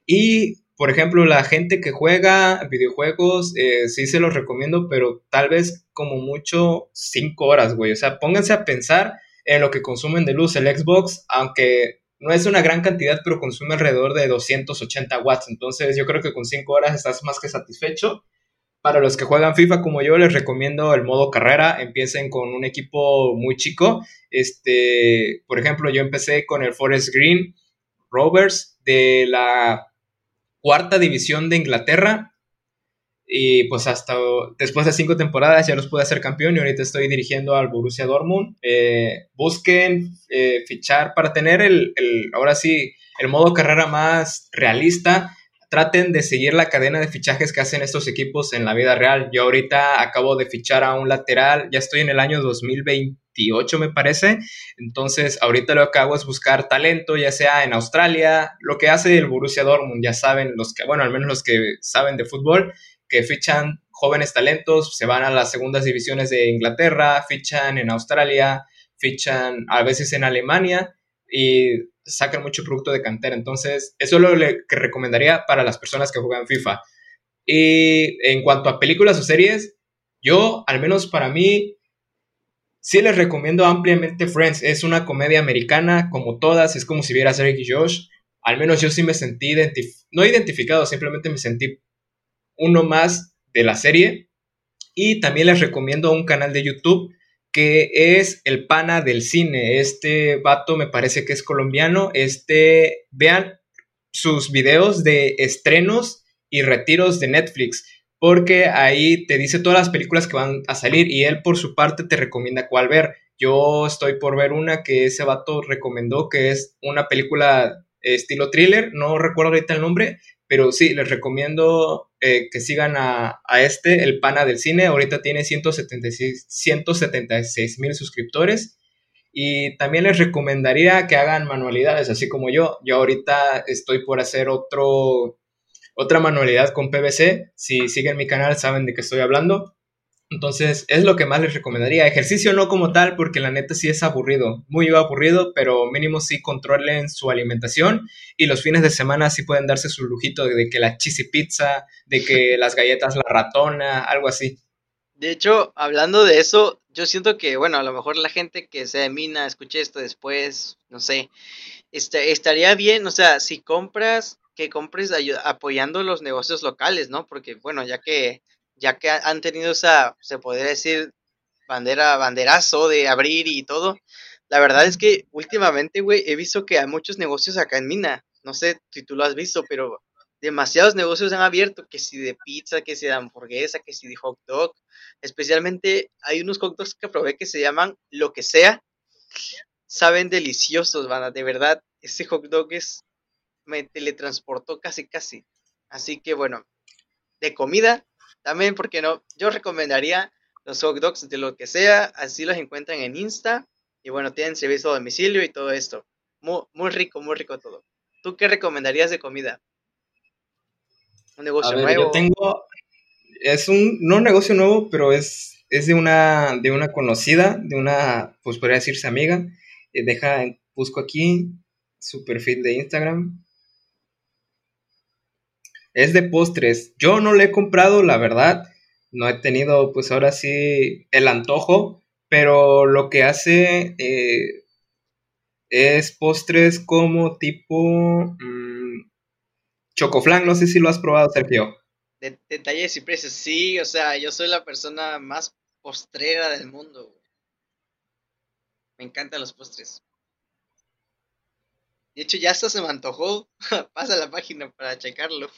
Y, por ejemplo, la gente que juega videojuegos, eh, sí se los recomiendo, pero tal vez como mucho cinco horas, güey. O sea, pónganse a pensar en lo que consumen de luz el Xbox, aunque no es una gran cantidad, pero consume alrededor de 280 watts. Entonces yo creo que con 5 horas estás más que satisfecho. Para los que juegan FIFA como yo, les recomiendo el modo carrera. Empiecen con un equipo muy chico. Este, por ejemplo, yo empecé con el Forest Green Rovers de la cuarta división de Inglaterra y pues hasta después de cinco temporadas ya los pude hacer campeón y ahorita estoy dirigiendo al Borussia Dortmund. Eh, busquen eh, fichar para tener el, el, ahora sí, el modo carrera más realista. Traten de seguir la cadena de fichajes que hacen estos equipos en la vida real. Yo ahorita acabo de fichar a un lateral, ya estoy en el año 2028 me parece. Entonces ahorita lo que hago es buscar talento, ya sea en Australia, lo que hace el Borussia Dortmund, ya saben los que, bueno, al menos los que saben de fútbol, que fichan jóvenes talentos, se van a las segundas divisiones de Inglaterra, fichan en Australia, fichan a veces en Alemania y sacan mucho producto de cantera. Entonces, eso es lo que recomendaría para las personas que juegan FIFA. Y en cuanto a películas o series, yo, al menos para mí, sí les recomiendo ampliamente Friends. Es una comedia americana, como todas, es como si vieras Eric y Josh. Al menos yo sí me sentí no identificado, simplemente me sentí uno más de la serie. Y también les recomiendo un canal de YouTube que es El Pana del Cine. Este vato me parece que es colombiano. Este, vean sus videos de estrenos y retiros de Netflix, porque ahí te dice todas las películas que van a salir y él por su parte te recomienda cuál ver. Yo estoy por ver una que ese vato recomendó, que es una película estilo thriller, no recuerdo ahorita el nombre, pero sí, les recomiendo eh, que sigan a, este, el pana del cine. Ahorita tiene 176 mil suscriptores. Y también les recomendaría que hagan manualidades, así como yo. Yo ahorita estoy por hacer otro, otra manualidad con PVC. Si siguen mi canal saben de qué estoy hablando. Entonces, es lo que más les recomendaría. Ejercicio no como tal, porque la neta sí es aburrido, muy aburrido, pero mínimo sí controlen su alimentación y los fines de semana sí pueden darse su lujito de que la cheesy pizza, de que (laughs) las galletas la ratona, algo así. De hecho, hablando de eso, yo siento que, bueno, a lo mejor la gente que sea de Mina escuche esto después, no sé, este, estaría bien, o sea, si compras, que compres apoyando los negocios locales, ¿no? Porque, bueno, ya que ya que han tenido esa, se podría decir, bandera, banderazo de abrir y todo. La verdad es que últimamente, güey, he visto que hay muchos negocios acá en Mina. No sé si tú lo has visto, pero demasiados negocios han abierto, que si de pizza, que si de hamburguesa, que si de hot dog. Especialmente hay unos hot dogs que probé que se llaman lo que sea. Saben deliciosos, van de verdad. Ese hot dog es, me teletransportó casi, casi. Así que bueno, de comida, también, porque no? Yo recomendaría los hot dogs de lo que sea, así los encuentran en Insta. Y bueno, tienen servicio a domicilio y todo esto. Muy, muy rico, muy rico todo. ¿Tú qué recomendarías de comida? Un negocio nuevo. Yo tengo, es un, no un negocio nuevo, pero es, es de una, de una conocida, de una, pues podría decirse amiga. Eh, deja, busco aquí su perfil de Instagram. Es de postres. Yo no le he comprado, la verdad. No he tenido, pues ahora sí, el antojo. Pero lo que hace eh, es postres como tipo mm, chocoflan. No sé si lo has probado, Sergio. De, detalles y precios. Sí, o sea, yo soy la persona más postrera del mundo. Me encantan los postres. De hecho, ya hasta se me antojó. (laughs) Pasa la página para checarlo.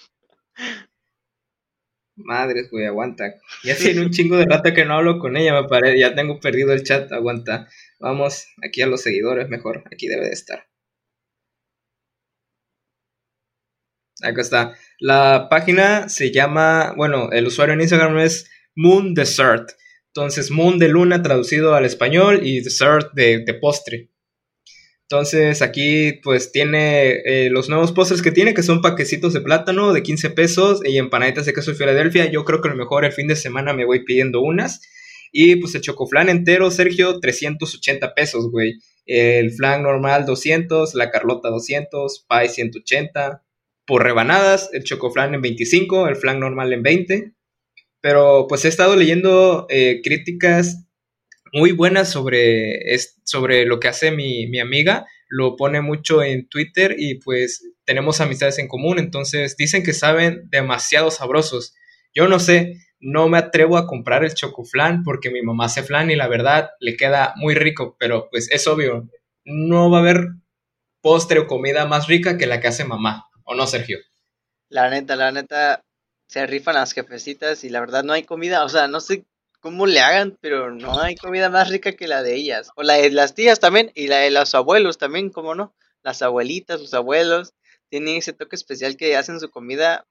Madres, güey, aguanta. Ya tiene un chingo de rata que no hablo con ella, me parece. Ya tengo perdido el chat, aguanta. Vamos aquí a los seguidores, mejor. Aquí debe de estar. Acá está. La página se llama, bueno, el usuario en Instagram es Moon Dessert. Entonces, Moon de luna traducido al español y Dessert de, de postre. Entonces aquí pues tiene eh, los nuevos postres que tiene, que son paquecitos de plátano de 15 pesos y empanaditas de queso de Filadelfia. Yo creo que a lo mejor el fin de semana me voy pidiendo unas. Y pues el chocoflan entero, Sergio, 380 pesos, güey. El flan normal 200, la carlota 200, pie 180. Por rebanadas, el chocoflan en 25, el flan normal en 20. Pero pues he estado leyendo eh, críticas muy buena sobre, sobre lo que hace mi, mi, amiga. Lo pone mucho en Twitter y pues tenemos amistades en común. Entonces dicen que saben demasiado sabrosos. Yo no sé, no me atrevo a comprar el chocoflan porque mi mamá hace flan y la verdad le queda muy rico. Pero pues es obvio, no va a haber postre o comida más rica que la que hace mamá. ¿O no, Sergio? La neta, la neta, se rifan las jefecitas y la verdad no hay comida. O sea, no sé cómo le hagan, pero no hay comida más rica que la de ellas. O la de las tías también, y la de los abuelos también, ¿cómo no? Las abuelitas, los abuelos, tienen ese toque especial que hacen su comida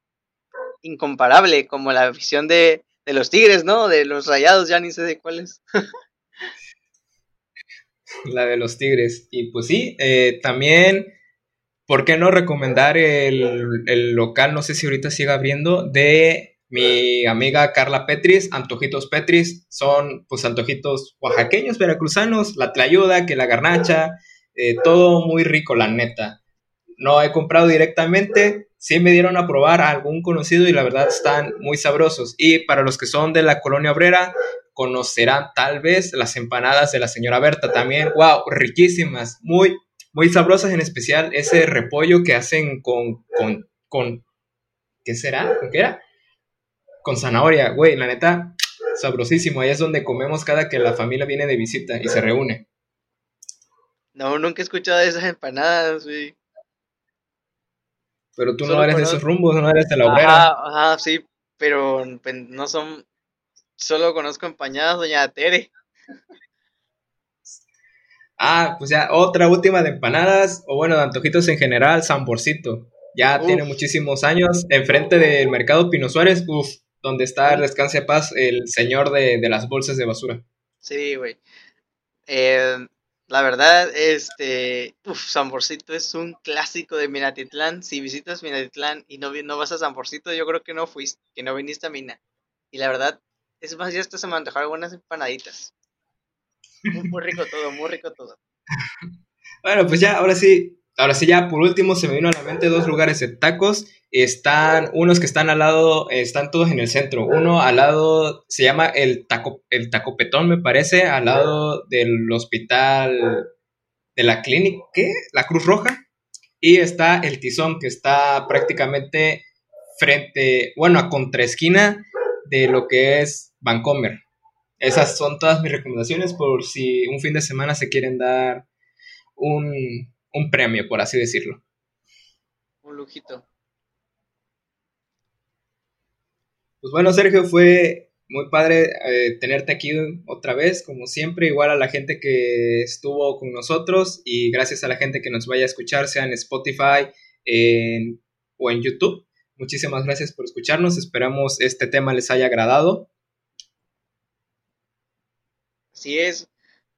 incomparable, como la visión de, de los tigres, ¿no? De los rayados, ya ni sé de cuáles. (laughs) la de los tigres. Y pues sí, eh, también, ¿por qué no recomendar el, el local? No sé si ahorita sigue abriendo, de mi amiga Carla Petris, Antojitos Petris, son pues antojitos oaxaqueños, veracruzanos, la tlayuda, que la garnacha, eh, todo muy rico, la neta. No he comprado directamente, sí me dieron a probar a algún conocido y la verdad están muy sabrosos. Y para los que son de la colonia obrera, conocerán tal vez las empanadas de la señora Berta también. ¡Wow! Riquísimas, muy, muy sabrosas, en especial ese repollo que hacen con, con, con ¿qué será? ¿Con qué era? Con zanahoria, güey, la neta, sabrosísimo. Ahí es donde comemos cada que la familia viene de visita y se reúne. No, nunca he escuchado de esas empanadas, güey. Pero tú no eres de esos rumbos, no eres de la obrera. Ajá, sí, pero pues, no son. Solo conozco empanadas, doña Tere. (laughs) Ah, pues ya, otra última de empanadas, o bueno, de antojitos en general, Samborcito. Ya tiene muchísimos años, enfrente del mercado Pino Suárez, uff, donde está el descanse de paz, el señor de, las bolsas de basura. Sí, güey. Eh, la verdad, este, uff, Samborcito es un clásico de Minatitlán. Si visitas Minatitlán y no, no vas a Samborcito, yo creo que no fuiste, que no viniste a Mina. Y la verdad, es más, ya hasta se me antojaron algunas empanaditas. Muy, rico todo, muy rico todo. (laughs) bueno, pues ya, ahora sí, ahora sí ya, por último, se me vino a la mente dos lugares de tacos están unos que están al lado, están todos en el centro. Uno al lado se llama el taco, el tacopetón, me parece, al lado del hospital de la clínica, ¿qué? La Cruz Roja. Y está el Tizón, que está prácticamente frente, bueno, a contraesquina de lo que es Vancomer. Esas son todas mis recomendaciones por si un fin de semana se quieren dar un, un premio, por así decirlo. Un lujito. Pues bueno, Sergio, fue muy padre eh, tenerte aquí otra vez, como siempre, igual a la gente que estuvo con nosotros y gracias a la gente que nos vaya a escuchar, sea en Spotify o en YouTube. Muchísimas gracias por escucharnos, esperamos este tema les haya agradado. Así es,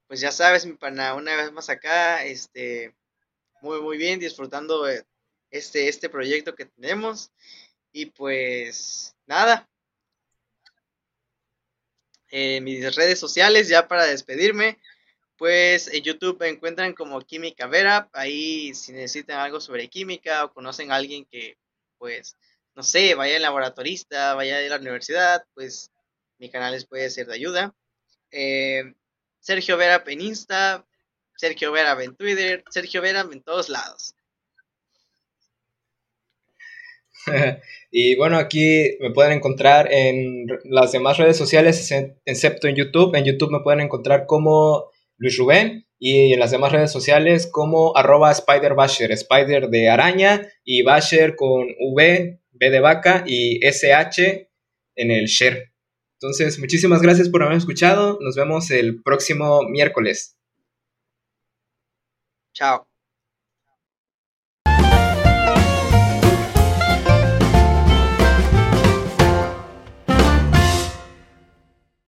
pues ya sabes, mi pana, una vez más acá, este, muy, muy bien, disfrutando este, este proyecto que tenemos. Y pues nada. En mis redes sociales, ya para despedirme, pues en YouTube encuentran como Química Vera. Ahí si necesitan algo sobre química o conocen a alguien que, pues, no sé, vaya en laboratorista, vaya de la universidad, pues mi canal les puede ser de ayuda. Eh, Sergio Vera en Insta, Sergio Vera en Twitter, Sergio Vera en todos lados. (laughs) y bueno, aquí me pueden encontrar en las demás redes sociales, excepto en YouTube. En YouTube me pueden encontrar como Luis Rubén y en las demás redes sociales como arroba Spider Spider de araña y Basher con V, B de vaca y SH en el share. Entonces, muchísimas gracias por haberme escuchado. Nos vemos el próximo miércoles. Chao.